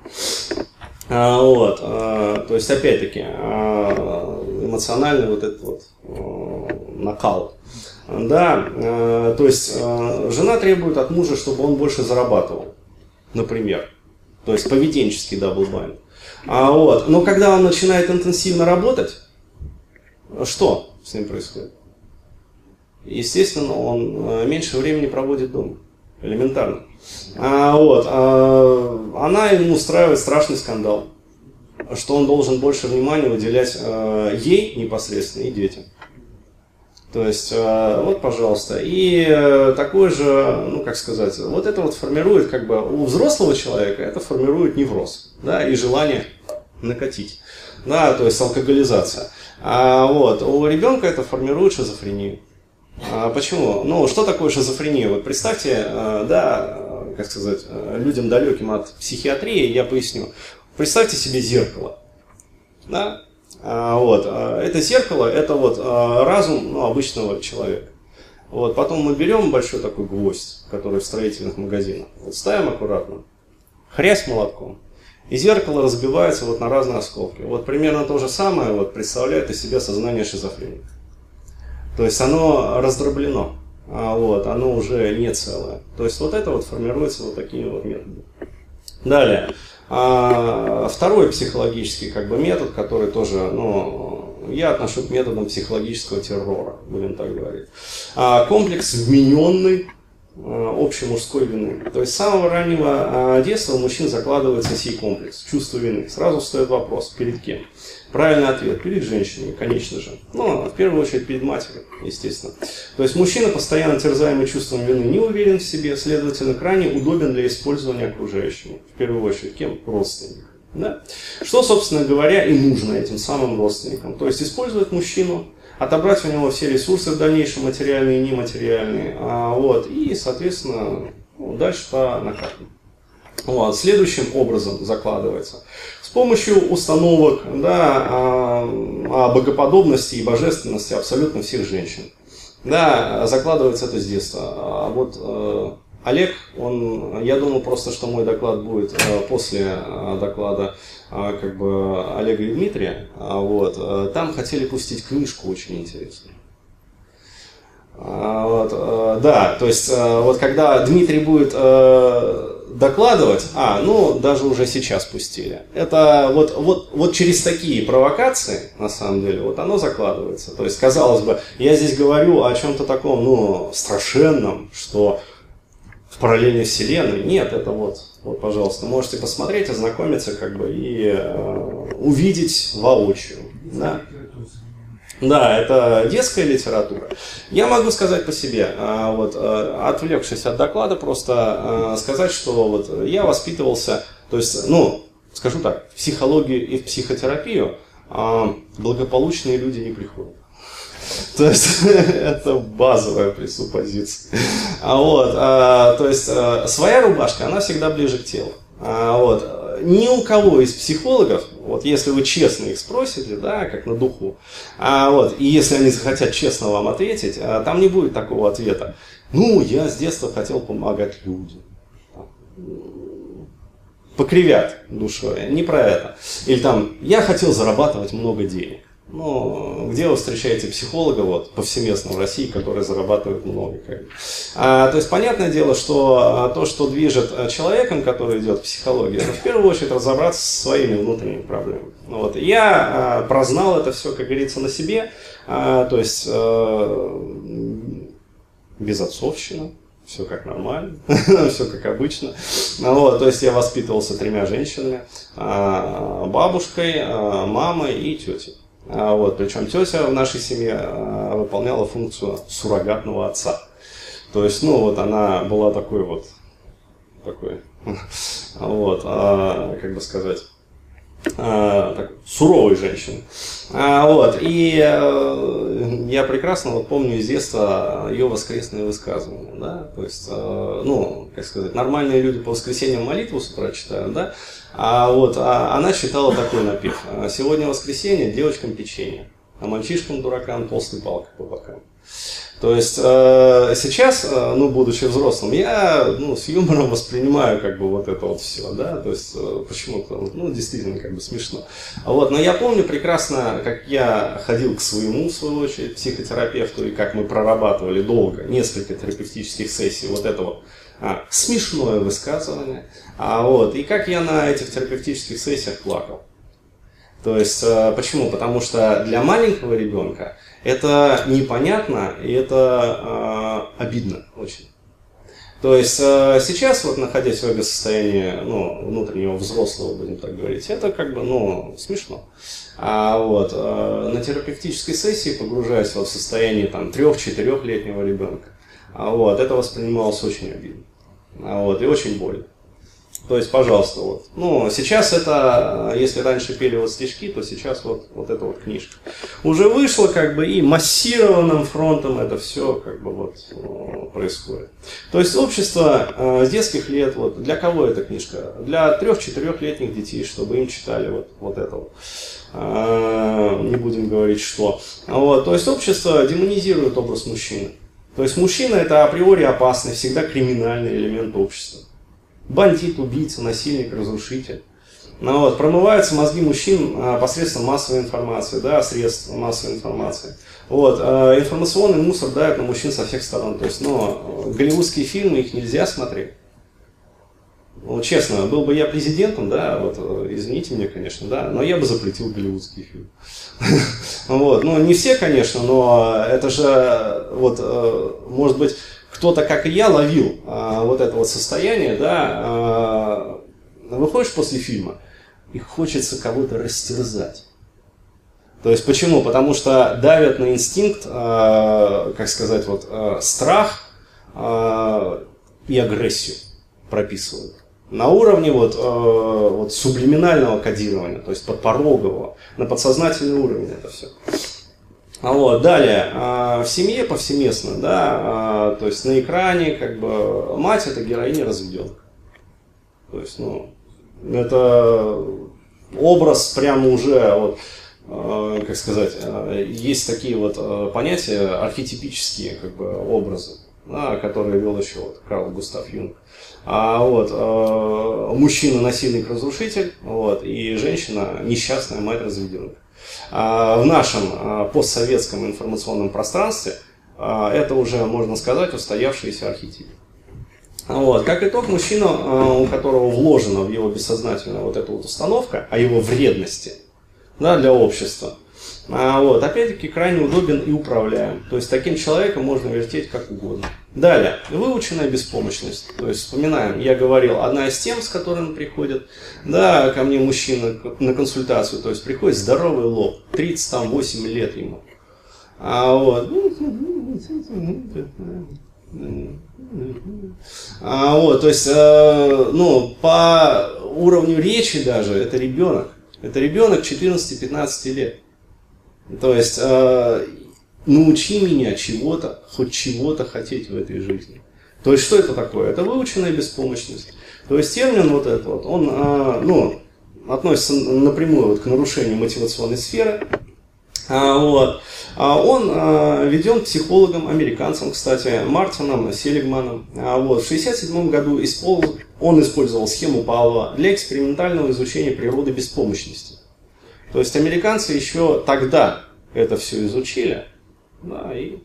А, вот, а, то есть, опять-таки, а, эмоциональный вот этот вот а, накал. Да, а, то есть, а, жена требует от мужа, чтобы он больше зарабатывал, например. То есть, поведенческий double bind. А, вот. Но когда он начинает интенсивно работать, что с ним происходит? Естественно, он э, меньше времени проводит дома. Элементарно. А, вот, а, она ему устраивает страшный скандал. что он должен больше внимания уделять э, ей непосредственно и детям. То есть, э, вот, пожалуйста, и э, такое же, ну, как сказать, вот это вот формирует, как бы, у взрослого человека это формирует невроз, да, и желание накатить, да, то есть алкоголизация. А вот, у ребенка это формирует шизофрению. А почему? Ну, что такое шизофрения? Вот представьте, э, да, как сказать, людям далеким от психиатрии, я поясню. Представьте себе зеркало, да, вот. А, это зеркало, это вот а, разум ну, обычного человека. Вот. Потом мы берем большой такой гвоздь, который в строительных магазинах, вот ставим аккуратно, хрясь молотком, и зеркало разбивается вот на разные осколки. Вот примерно то же самое вот представляет из себя сознание шизофреника. То есть оно раздроблено, а вот, оно уже не целое. То есть вот это вот формируется вот такими вот методами. Далее. А второй психологический как бы, метод, который тоже, ну, я отношу к методам психологического террора, будем так говорить. А комплекс вмененный а, общей мужской вины. То есть с самого раннего а, детства у мужчин закладывается сей комплекс, чувство вины. Сразу встает вопрос, перед кем? Правильный ответ перед женщиной, конечно же. Ну, в первую очередь перед матерью, естественно. То есть мужчина, постоянно терзаемый чувством вины, не уверен в себе, следовательно, крайне удобен для использования окружающими. В первую очередь кем? Родственник. Да? Что, собственно говоря, и нужно этим самым родственникам. То есть использовать мужчину, отобрать у него все ресурсы в дальнейшем, материальные и нематериальные, а, вот, и, соответственно, ну, дальше по накатанной. Вот. Следующим образом закладывается. С помощью установок да, о богоподобности и божественности абсолютно всех женщин. Да, закладывается это с детства. А вот э, Олег, он, я думал просто, что мой доклад будет э, после э, доклада как бы Олега и Дмитрия. А вот, там хотели пустить книжку очень интересную. А, вот, да, то есть вот когда Дмитрий будет докладывать, а, ну, даже уже сейчас пустили. Это вот, вот, вот через такие провокации, на самом деле, вот оно закладывается. То есть, казалось бы, я здесь говорю о чем-то таком, ну, страшенном, что в параллельной вселенной. Нет, это вот, вот, пожалуйста, можете посмотреть, ознакомиться, как бы, и э, увидеть воочию. Да? Да, это детская литература. Я могу сказать по себе, а, вот, а, отвлекшись от доклада, просто а, сказать, что вот я воспитывался, то есть, ну, скажу так, в психологию и в психотерапию благополучные люди не приходят. (laughs) То есть (laughs) это базовая пресуппозиция. А вот, а, то есть а, своя рубашка, она всегда ближе к телу. А, вот, ни у кого из психологов, вот если вы честно их спросите, да, как на духу, а, вот, и если они захотят честно вам ответить, а, там не будет такого ответа. Ну, я с детства хотел помогать людям. Покривят душой. Не про это. Или там, я хотел зарабатывать много денег. Ну, где вы встречаете психолога вот, повсеместно в России, который зарабатывает много? Как а, то есть, понятное дело, что а, то, что движет а, человеком, который идет в психологию, это в первую очередь разобраться со своими внутренними проблемами. Ну, вот. Я а, прознал это все, как говорится, на себе, а, то есть а, безотцовщина, все как нормально, (laughs) все как обычно. Ну вот, то есть я воспитывался тремя женщинами, а, бабушкой, мамой и тетей. А, вот, причем тетя в нашей семье а, выполняла функцию суррогатного отца. То есть, ну, вот она была такой вот, такой, (laughs) вот, а, как бы сказать, так, суровой женщиной. А, вот, и а, я прекрасно вот помню из детства ее воскресные высказывания, да, то есть, ну, как сказать, нормальные люди по воскресеньям молитву с утра читают, да, а вот а она считала такой напев. Сегодня воскресенье, девочкам печенье, а мальчишкам дуракам толстый палка по бокам. То есть э, сейчас, э, ну, будучи взрослым, я ну, с юмором воспринимаю как бы вот это вот все, да, то есть э, почему-то, ну, действительно как бы смешно. Вот, но я помню прекрасно, как я ходил к своему, в свою очередь, психотерапевту, и как мы прорабатывали долго, несколько терапевтических сессий вот это вот а, смешное высказывание. А вот, и как я на этих терапевтических сессиях плакал. То есть, а, почему? Потому что для маленького ребенка это непонятно и это а, обидно очень. То есть э, сейчас, вот находясь в эго-состоянии ну, внутреннего взрослого, будем так говорить, это как бы ну, смешно. А вот э, на терапевтической сессии, погружаясь вот в состояние там трех-четырехлетнего ребенка, а вот, это воспринималось очень обидно. А вот, и очень больно. То есть, пожалуйста, вот. Ну, сейчас это, если раньше пели вот стишки, то сейчас вот, вот эта вот книжка. Уже вышла, как бы, и массированным фронтом это все, как бы, вот, происходит. То есть, общество э, с детских лет, вот, для кого эта книжка? Для трех-четырехлетних детей, чтобы им читали вот, вот это вот. Э, не будем говорить, что. Вот, то есть, общество демонизирует образ мужчины. То есть, мужчина это априори опасный, всегда криминальный элемент общества бандит, убийца, насильник, разрушитель. Ну, вот, промываются мозги мужчин а, посредством массовой информации, да, средств массовой информации. Вот, а, информационный мусор давит на мужчин со всех сторон. То есть, ну, голливудские фильмы, их нельзя смотреть. Ну, честно, был бы я президентом, да, вот, извините меня, конечно, да, но я бы запретил голливудские фильмы. (laughs) Вот, ну, не все, конечно, но это же, вот, э, может быть, кто-то, как и я, ловил а, вот это вот состояние, да, а, выходишь после фильма, и хочется кого-то растерзать. То есть почему? Потому что давят на инстинкт, а, как сказать, вот а, страх а, и агрессию прописывают. На уровне вот, э, вот сублиминального кодирования, то есть подпорогового, на подсознательный уровень это все. А вот, далее, а, в семье повсеместно, да, а, то есть на экране, как бы, мать это героиня разведенка. То есть, ну, это образ прямо уже, вот, как сказать, есть такие вот понятия, архетипические, как бы, образы, да, которые вел еще вот Карл Густав Юнг. А вот мужчина насильник разрушитель, вот, и женщина несчастная мать разведенка. А, в нашем а, постсоветском информационном пространстве а, это уже, можно сказать, устоявшиеся архетипы. Вот. Как итог, мужчина, у которого вложена в его бессознательное вот эта вот установка о его вредности да, для общества, вот, опять-таки крайне удобен и управляем. То есть таким человеком можно вертеть как угодно. Далее, выученная беспомощность. То есть вспоминаем, я говорил, одна из тем, с которыми приходят, да, ко мне мужчина на консультацию, то есть приходит здоровый лоб, 38 лет ему. А вот, а вот, то есть, э, ну, по уровню речи даже, это ребенок. Это ребенок 14-15 лет. То есть, э, научи меня чего-то, хоть чего-то хотеть в этой жизни. То есть, что это такое? Это выученная беспомощность. То есть, термин вот этот вот, он, а, ну, относится напрямую вот к нарушению мотивационной сферы. А, вот. А он а, введен психологом, американцем, кстати, Мартином Селигманом. А, вот. В 1967 году использ... он использовал схему Павлова для экспериментального изучения природы беспомощности. То есть американцы еще тогда это все изучили, да, и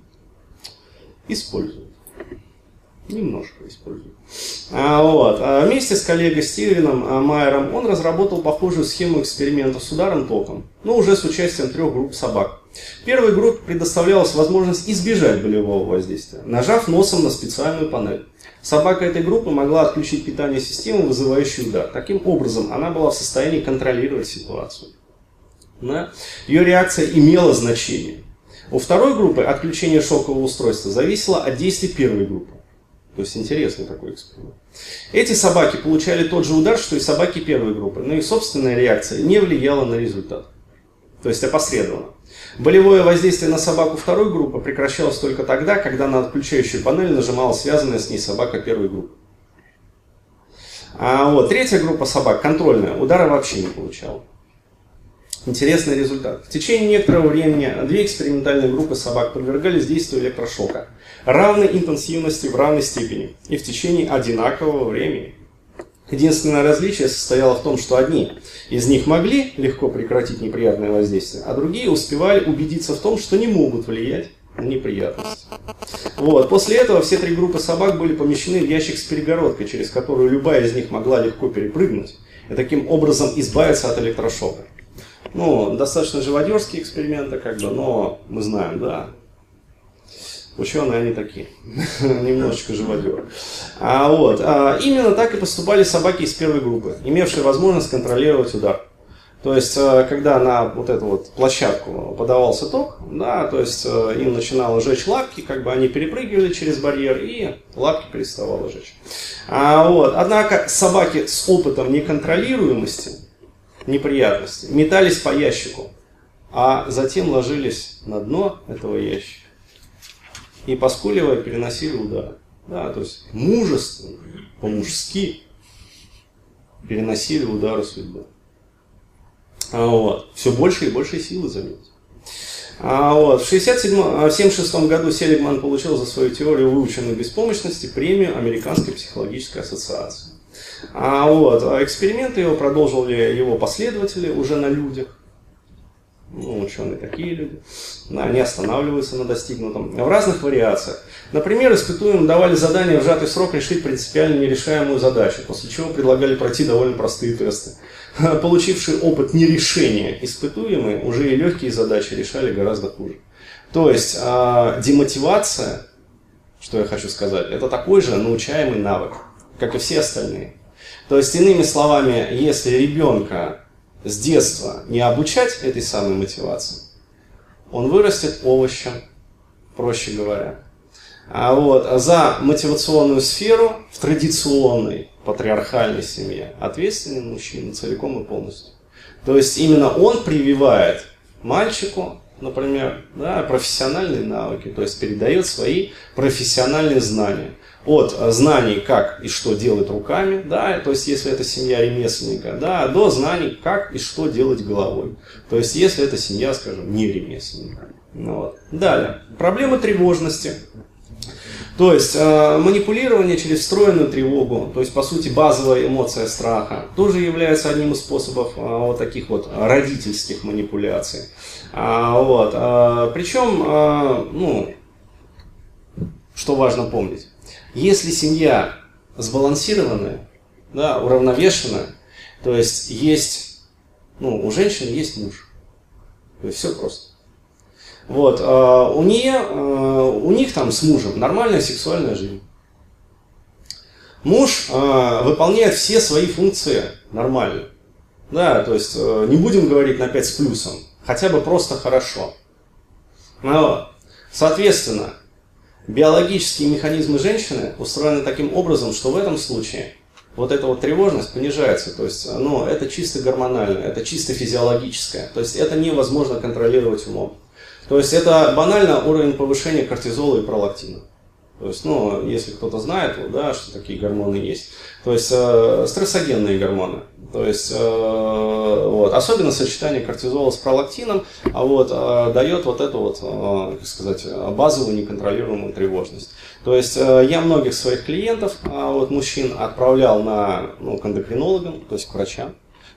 используют. Немножко используют. А, вот. А вместе с коллегой Стивеном а, Майером он разработал похожую схему эксперимента с ударом током, но уже с участием трех групп собак. Первой группе предоставлялась возможность избежать болевого воздействия, нажав носом на специальную панель. Собака этой группы могла отключить питание системы, вызывающей удар. Таким образом, она была в состоянии контролировать ситуацию. Да? Ее реакция имела значение. У второй группы отключение шокового устройства зависело от действий первой группы. То есть интересный такой эксперимент. Эти собаки получали тот же удар, что и собаки первой группы, но их собственная реакция не влияла на результат. То есть опосредованно. Болевое воздействие на собаку второй группы прекращалось только тогда, когда на отключающую панель нажимала связанная с ней собака первой группы. А вот третья группа собак, контрольная, удара вообще не получала. Интересный результат. В течение некоторого времени две экспериментальные группы собак подвергались действию электрошока равной интенсивности в равной степени и в течение одинакового времени. Единственное различие состояло в том, что одни из них могли легко прекратить неприятное воздействие, а другие успевали убедиться в том, что не могут влиять на неприятности. Вот. После этого все три группы собак были помещены в ящик с перегородкой, через которую любая из них могла легко перепрыгнуть и таким образом избавиться от электрошока. Ну, достаточно живодерские эксперименты, как бы, но мы знаем, да, ученые они такие, (laughs) немножечко живодеры. А, вот, а, именно так и поступали собаки из первой группы, имевшие возможность контролировать удар. То есть, э, когда на вот эту вот площадку подавался ток, да, то есть э, им начинало жечь лапки, как бы они перепрыгивали через барьер, и лапки переставало жечь. А, вот. Однако собаки с опытом неконтролируемости, неприятностей, метались по ящику, а затем ложились на дно этого ящика и, поскуливая, переносили удары. Да, то есть мужественно, по-мужски переносили удары судьбы. А, вот. Все больше и больше силы, заметьте. А, вот. В 1976 а, году Селигман получил за свою теорию выученной беспомощности премию Американской психологической ассоциации. А, вот. Эксперименты его продолжили его последователи уже на людях ну, ученые такие люди, да, они останавливаются на достигнутом, в разных вариациях. Например, испытуемым давали задание в сжатый срок решить принципиально нерешаемую задачу, после чего предлагали пройти довольно простые тесты. (laughs) Получившие опыт нерешения испытуемые уже и легкие задачи решали гораздо хуже. То есть э, демотивация, что я хочу сказать, это такой же научаемый навык, как и все остальные. То есть, иными словами, если ребенка с детства не обучать этой самой мотивации, он вырастет овощем, проще говоря. А вот за мотивационную сферу в традиционной патриархальной семье ответственен мужчина целиком и полностью. То есть именно он прививает мальчику, например, да, профессиональные навыки, то есть передает свои профессиональные знания от знаний, как и что делать руками, да, то есть если это семья ремесленника, да, до знаний, как и что делать головой. То есть если это семья, скажем, не ремесленника. Ну вот. Далее. Проблемы тревожности. То есть э, манипулирование через встроенную тревогу, то есть по сути базовая эмоция страха, тоже является одним из способов э, вот таких вот родительских манипуляций. А, вот, а, причем, а, ну, что важно помнить, если семья сбалансированная, да, уравновешенная, то есть есть, ну, у женщины есть муж. То есть все просто. Вот, э, у, нее, э, у них там с мужем нормальная сексуальная жизнь. Муж э, выполняет все свои функции нормально. Да, то есть э, не будем говорить на 5 с плюсом, хотя бы просто хорошо. Но, соответственно, биологические механизмы женщины устроены таким образом, что в этом случае вот эта вот тревожность понижается. То есть, ну, это чисто гормонально, это чисто физиологическое. То есть, это невозможно контролировать умом. То есть, это банально уровень повышения кортизола и пролактина. То есть, ну, если кто-то знает, да, что такие гормоны есть. То есть, э, стрессогенные гормоны. То есть, э, вот, особенно сочетание кортизола с пролактином а вот, э, дает вот эту вот, э, как сказать, базовую неконтролируемую тревожность. То есть, э, я многих своих клиентов, э, вот, мужчин, отправлял на, ну, к эндокринологам, то есть к врачам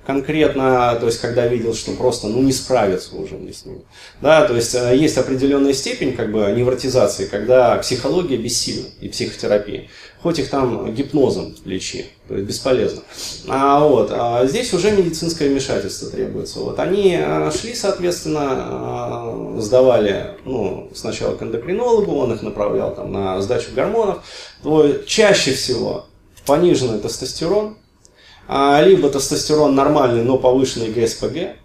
конкретно, то есть когда видел, что просто ну, не справится уже мне с ними. Да, то есть э, есть определенная степень как бы невротизации, когда психология бессильна и психотерапия. Хоть их там гипнозом лечи, то есть бесполезно. А, вот, а здесь уже медицинское вмешательство требуется. Вот, они э, шли, соответственно, э, сдавали ну, сначала к эндокринологу, он их направлял там, на сдачу гормонов. То чаще всего пониженный тестостерон, либо тестостерон нормальный, но повышенный ГСПГ.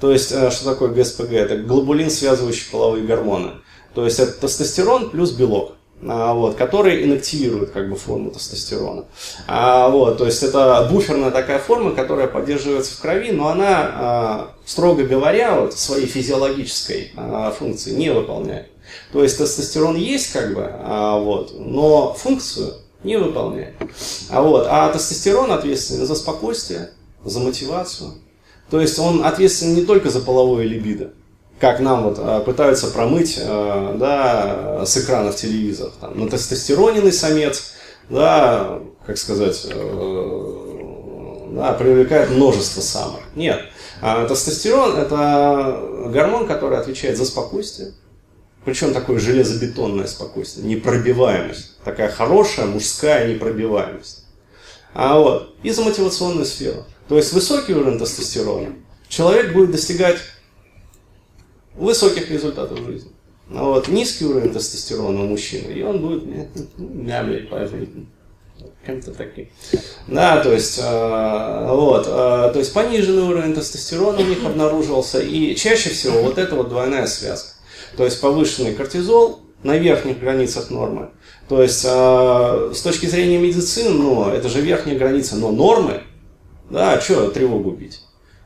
То есть, э, что такое ГСПГ? Это глобулин, связывающий половые гормоны. То есть, это тестостерон плюс белок. А, вот, который инактивирует как бы форму тестостерона. А, вот, то есть это буферная такая форма, которая поддерживается в крови, но она, а, строго говоря, вот, своей физиологической а, функции не выполняет. То есть тестостерон есть как бы, а, вот, но функцию не выполняет. А, вот, а тестостерон ответственен за спокойствие, за мотивацию. То есть он ответственен не только за половое либидо, как нам вот а, пытаются промыть а, да, с экранов телевизоров. Там, на тестостероненный самец, да, как сказать, э, да, привлекает множество самок. Нет. А тестостерон – это гормон, который отвечает за спокойствие, причем такое железобетонное спокойствие, непробиваемость. Такая хорошая мужская непробиваемость. А вот, и за мотивационную сферу. То есть высокий уровень тестостерона, человек будет достигать высоких результатов в жизни. А вот низкий уровень тестостерона у мужчины, и он будет мямлить по жизни. Кем-то таким. Да, то есть, э, вот, э, то есть пониженный уровень тестостерона у них обнаруживался, и чаще всего вот это вот двойная связка. То есть повышенный кортизол на верхних границах нормы. То есть э, с точки зрения медицины, ну, это же верхняя граница, но нормы, да, что тревогу бить?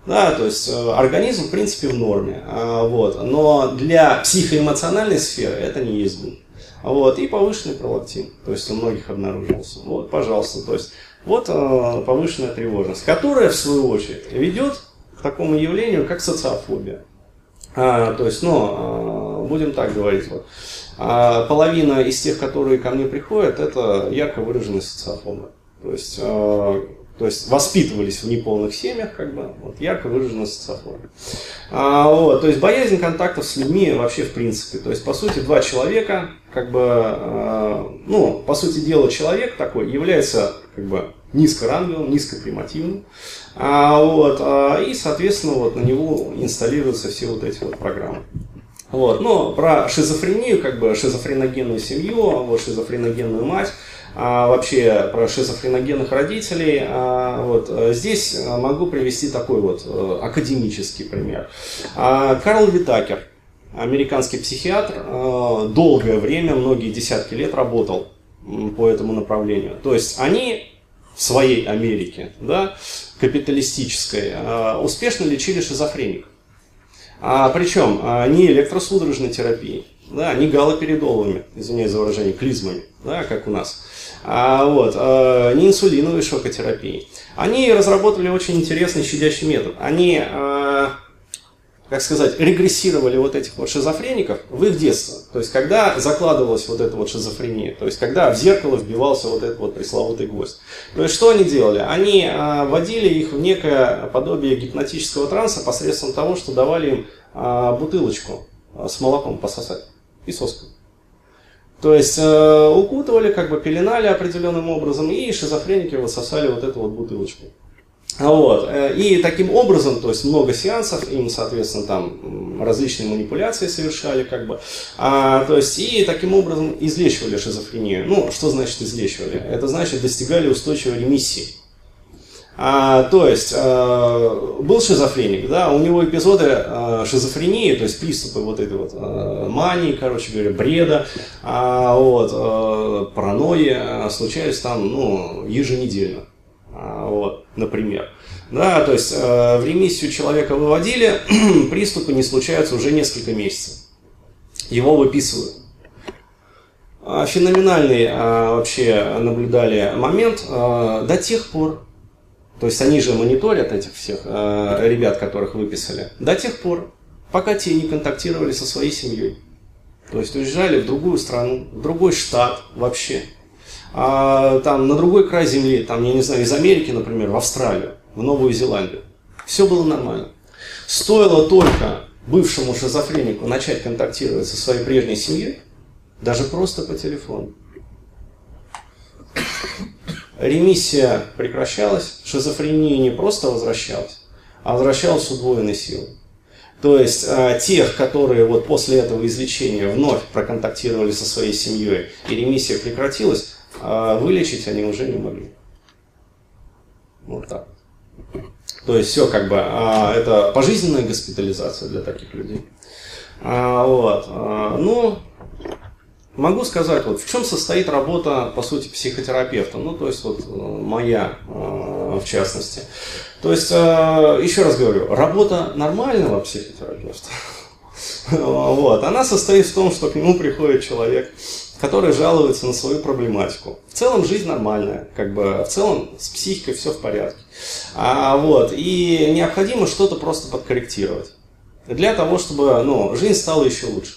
Да, то есть э, организм, в принципе, в норме. А, вот, но для психоэмоциональной сферы это не есть гун. Вот, и повышенный пролактин, то есть у многих обнаружился. Вот, пожалуйста, то есть вот э, повышенная тревожность, которая, в свою очередь, ведет к такому явлению, как социофобия. А, то есть, ну, будем так говорить, вот, а половина из тех, которые ко мне приходят, это ярко выраженные социофобы. То есть то есть воспитывались в неполных семьях, как бы, вот, ярко выражена социофобия. А, вот, то есть боязнь контактов с людьми вообще в принципе. То есть, по сути, два человека, как бы, э, ну, по сути дела, человек такой является как бы низкоранговым, низкопримативным. А, вот, а, и, соответственно, вот на него инсталируются все вот эти вот программы. Вот. Но про шизофрению, как бы шизофреногенную семью, вот, шизофреногенную мать, а, вообще про шизофреногенных родителей. А, вот, здесь э, могу привести такой вот э, академический пример. А, Карл Витакер, американский психиатр, долгое время, многие десятки лет работал по этому направлению. То есть они в своей Америке, да, капиталистической, успешно лечили шизофреников. А, причем не электросудорожной терапией, да, не галоперидоловыми, извиняюсь за выражение, клизмами, да, как у нас а, вот, а, не инсулиновой шокотерапии. Они разработали очень интересный щадящий метод. Они, а, как сказать, регрессировали вот этих вот шизофреников в их детство. То есть, когда закладывалась вот эта вот шизофрения, то есть, когда в зеркало вбивался вот этот вот пресловутый гвоздь. То есть, что они делали? Они а, вводили их в некое подобие гипнотического транса посредством того, что давали им а, бутылочку а, с молоком пососать и соской. То есть э, укутывали, как бы пеленали определенным образом, и шизофреники высосали вот эту вот бутылочку. Вот. Э, и таким образом, то есть много сеансов, им, соответственно, там различные манипуляции совершали, как бы. А, то есть, и таким образом излечивали шизофрению. Ну, что значит излечивали? Это значит достигали устойчивой ремиссии. А, то есть, э, был шизофреник, да, у него эпизоды э, шизофрении, то есть приступы вот этой вот э, мании, короче говоря, бреда, а, вот, э, паранойи случались там, ну, еженедельно, а, вот, например. Да, то есть э, в ремиссию человека выводили, (clears throat) приступы не случаются уже несколько месяцев. Его выписывают. А, феноменальный а, вообще наблюдали момент а, до тех пор, то есть они же мониторят этих всех э, ребят, которых выписали, до тех пор, пока те не контактировали со своей семьей. То есть уезжали в другую страну, в другой штат вообще. А, там на другой край земли, там, я не знаю, из Америки, например, в Австралию, в Новую Зеландию. Все было нормально. Стоило только бывшему шизофренику начать контактировать со своей прежней семьей, даже просто по телефону ремиссия прекращалась, шизофрения не просто возвращалась, а возвращалась с удвоенной силой. То есть э, тех, которые вот после этого излечения вновь проконтактировали со своей семьей и ремиссия прекратилась, э, вылечить они уже не могли. Вот так. То есть все как бы, э, это пожизненная госпитализация для таких людей. А, вот. А, ну, Могу сказать, вот в чем состоит работа, по сути, психотерапевта, ну, то есть, вот э, моя, э, в частности. То есть, э, еще раз говорю, работа нормального психотерапевта, (laughs) вот, она состоит в том, что к нему приходит человек, который жалуется на свою проблематику. В целом жизнь нормальная, как бы в целом с психикой все в порядке. А, вот, и необходимо что-то просто подкорректировать для того, чтобы ну, жизнь стала еще лучше.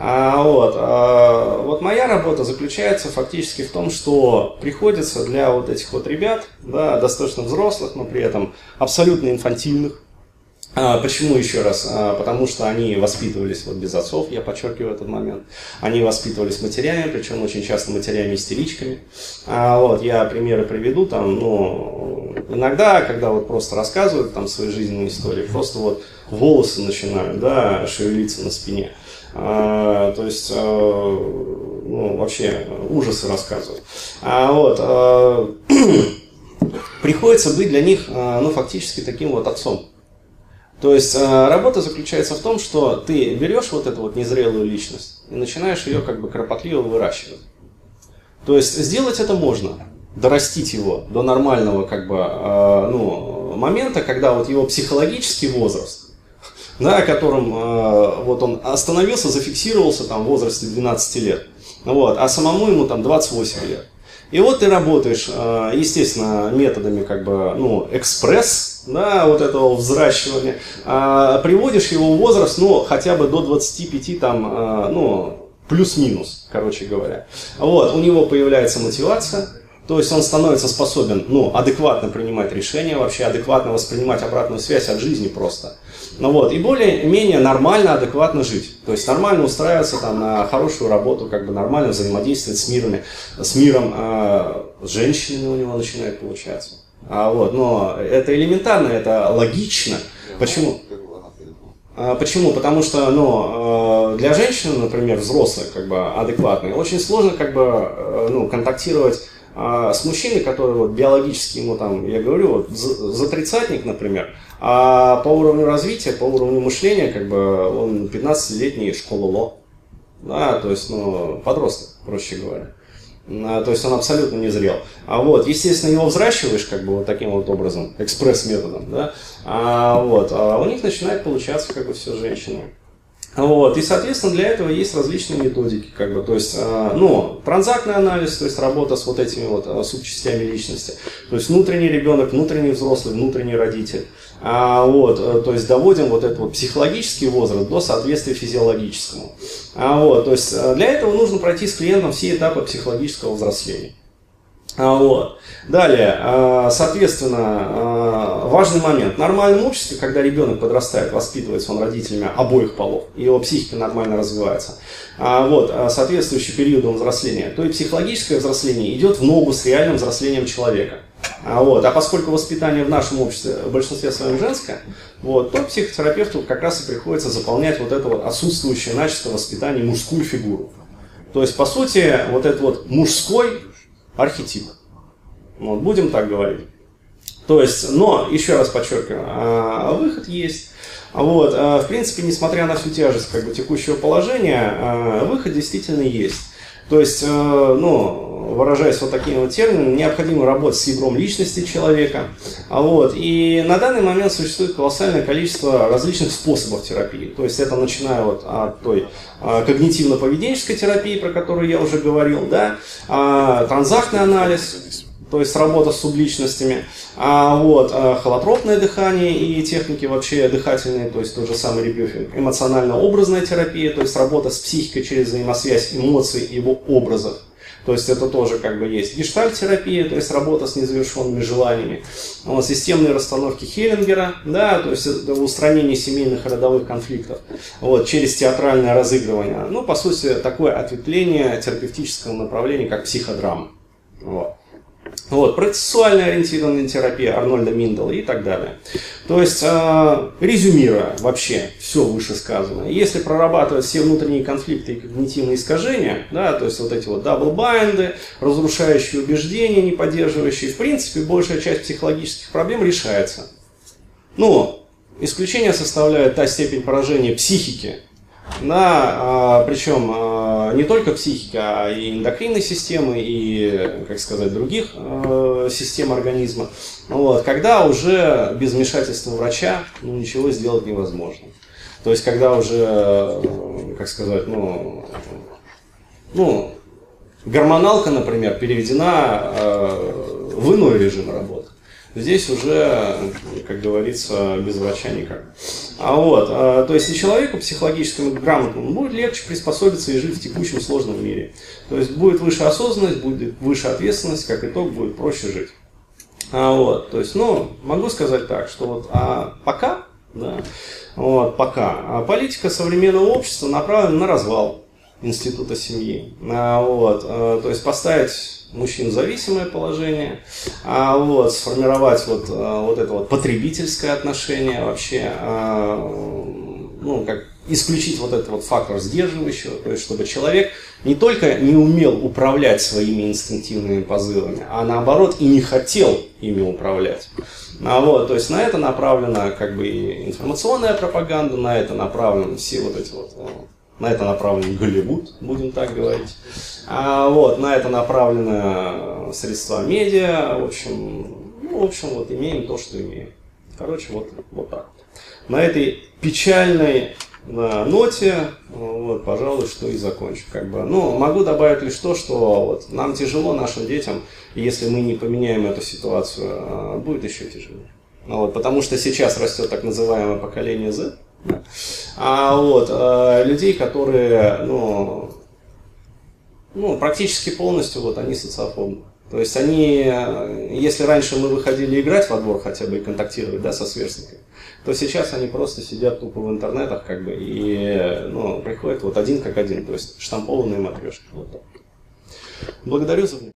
А, вот, а, вот моя работа заключается фактически в том, что приходится для вот этих вот ребят, да, достаточно взрослых, но при этом абсолютно инфантильных, почему еще раз? А, потому что они воспитывались вот без отцов, я подчеркиваю этот момент. Они воспитывались матерями, причем очень часто матерями-истеричками. А, вот, я примеры приведу, там, ну, иногда, когда вот просто рассказывают там свои жизненные истории, просто вот волосы начинают, да, шевелиться на спине. А, то есть, ну, вообще ужасы рассказывают. А, вот, (clears throat) приходится быть для них, ну, фактически таким вот отцом. То есть работа заключается в том, что ты берешь вот эту вот незрелую личность и начинаешь ее как бы кропотливо выращивать. То есть сделать это можно, дорастить его до нормального как бы, э, ну, момента, когда вот его психологический возраст, (laughs) да, которым э, вот он остановился, зафиксировался там в возрасте 12 лет, вот, а самому ему там 28 лет. И вот ты работаешь, э, естественно, методами как бы, ну, экспресс, да, вот этого взращивания, э, приводишь его возраст, ну, хотя бы до 25 там, э, ну, плюс-минус, короче говоря. Вот, у него появляется мотивация, то есть он становится способен, ну, адекватно принимать решения, вообще адекватно воспринимать обратную связь от жизни просто. Ну вот, и более-менее нормально, адекватно жить. То есть нормально устраиваться там на хорошую работу, как бы нормально взаимодействовать с миром, с миром, э, с женщинами у него начинает получаться. А вот, но это элементарно, это логично. Почему? А, почему? Потому что ну, э, для женщины, например, взрослой, как бы адекватной, очень сложно как бы, ну, контактировать а, с мужчиной, который вот, биологически ему там, я говорю, вот, за тридцатник, например, а по уровню развития, по уровню мышления, как бы он 15-летний школа ЛО. Да, то есть, ну, подросток, проще говоря. А, то есть он абсолютно не зрел. А вот, естественно, его взращиваешь как бы вот таким вот образом, экспресс-методом, да, а, вот, а у них начинает получаться как бы все женщины. Вот, и, соответственно, для этого есть различные методики, как бы, то есть, э, ну, транзактный анализ, то есть работа с вот этими вот э, субчастями личности, то есть внутренний ребенок, внутренний взрослый, внутренний родитель, а, вот, э, то есть доводим вот этот вот психологический возраст до соответствия физиологическому. А, вот, то есть для этого нужно пройти с клиентом все этапы психологического взросления. А, вот. Далее, а, соответственно, а, важный момент. В нормальном обществе, когда ребенок подрастает, воспитывается он родителями обоих полов, его психика нормально развивается, вот, соответствующий периоду взросления, то и психологическое взросление идет в ногу с реальным взрослением человека. Вот. А поскольку воспитание в нашем обществе в большинстве своем женское, вот, то психотерапевту как раз и приходится заполнять вот это вот отсутствующее начисто воспитание мужскую фигуру. То есть, по сути, вот этот вот мужской архетип. Вот, будем так говорить. То есть, но, еще раз подчеркиваю, а, выход есть. Вот, а, в принципе, несмотря на всю тяжесть как бы, текущего положения, а, выход действительно есть. То есть, ну, выражаясь вот таким вот термином, необходимо работать с ядром личности человека. А вот, и на данный момент существует колоссальное количество различных способов терапии. То есть это начиная вот от той а, когнитивно-поведенческой терапии, про которую я уже говорил, да, а, транзактный анализ, то есть работа с субличностями, а вот а, холотропное дыхание и техники вообще дыхательные, то есть тот же самый ребюфинг, эмоционально-образная терапия, то есть работа с психикой через взаимосвязь эмоций и его образов. То есть это тоже как бы есть гештальт-терапия, то есть работа с незавершенными желаниями. Вот, системные расстановки Хеллингера, да, то есть это устранение семейных и родовых конфликтов вот, через театральное разыгрывание. Ну, по сути, такое ответвление терапевтического направления, как психодрама. Вот. Вот, процессуально ориентированная терапия Арнольда Миндела и так далее. То есть, э, резюмируя вообще все вышесказанное, если прорабатывать все внутренние конфликты и когнитивные искажения, да, то есть вот эти вот double bind ы, разрушающие убеждения, не поддерживающие, в принципе, большая часть психологических проблем решается. Но исключение составляет та степень поражения психики, да, а, причем а, не только психики, а и эндокринной системы, и, как сказать, других а, систем организма. Вот, когда уже без вмешательства врача ну, ничего сделать невозможно. То есть, когда уже, как сказать, ну, ну гормоналка, например, переведена в иной режим работы. Здесь уже, как говорится, без врача никак. А вот, а, то есть и человеку психологически грамотному будет легче приспособиться и жить в текущем сложном мире. То есть будет выше осознанность, будет выше ответственность, как итог будет проще жить. А вот, то есть, ну, могу сказать так, что вот а пока, да, вот, пока, а политика современного общества направлена на развал института семьи. А, вот, а, то есть поставить мужчин зависимое положение, а вот, сформировать вот, а, вот это вот потребительское отношение вообще, а, ну, как исключить вот этот вот фактор сдерживающего, то есть чтобы человек не только не умел управлять своими инстинктивными позывами, а наоборот и не хотел ими управлять. А вот, то есть на это направлена как бы информационная пропаганда, на это направлены все вот эти вот, э, на это направлен Голливуд, будем так говорить. А вот, на это направлены средства медиа, в общем, ну, в общем, вот имеем то, что имеем. Короче, вот, вот так. На этой печальной на ноте, вот, пожалуй, что и закончу. Как бы. Ну, могу добавить лишь то, что вот, нам тяжело, нашим детям, если мы не поменяем эту ситуацию, будет еще тяжелее. Ну, вот, потому что сейчас растет так называемое поколение Z, а вот, э, людей, которые ну, ну, практически полностью вот, они социофобны. То есть они, если раньше мы выходили играть во двор хотя бы и контактировать да, со сверстниками, то сейчас они просто сидят тупо в интернетах как бы и ну, приходят вот один как один, то есть штампованные матрешки. Вот так. Благодарю за внимание.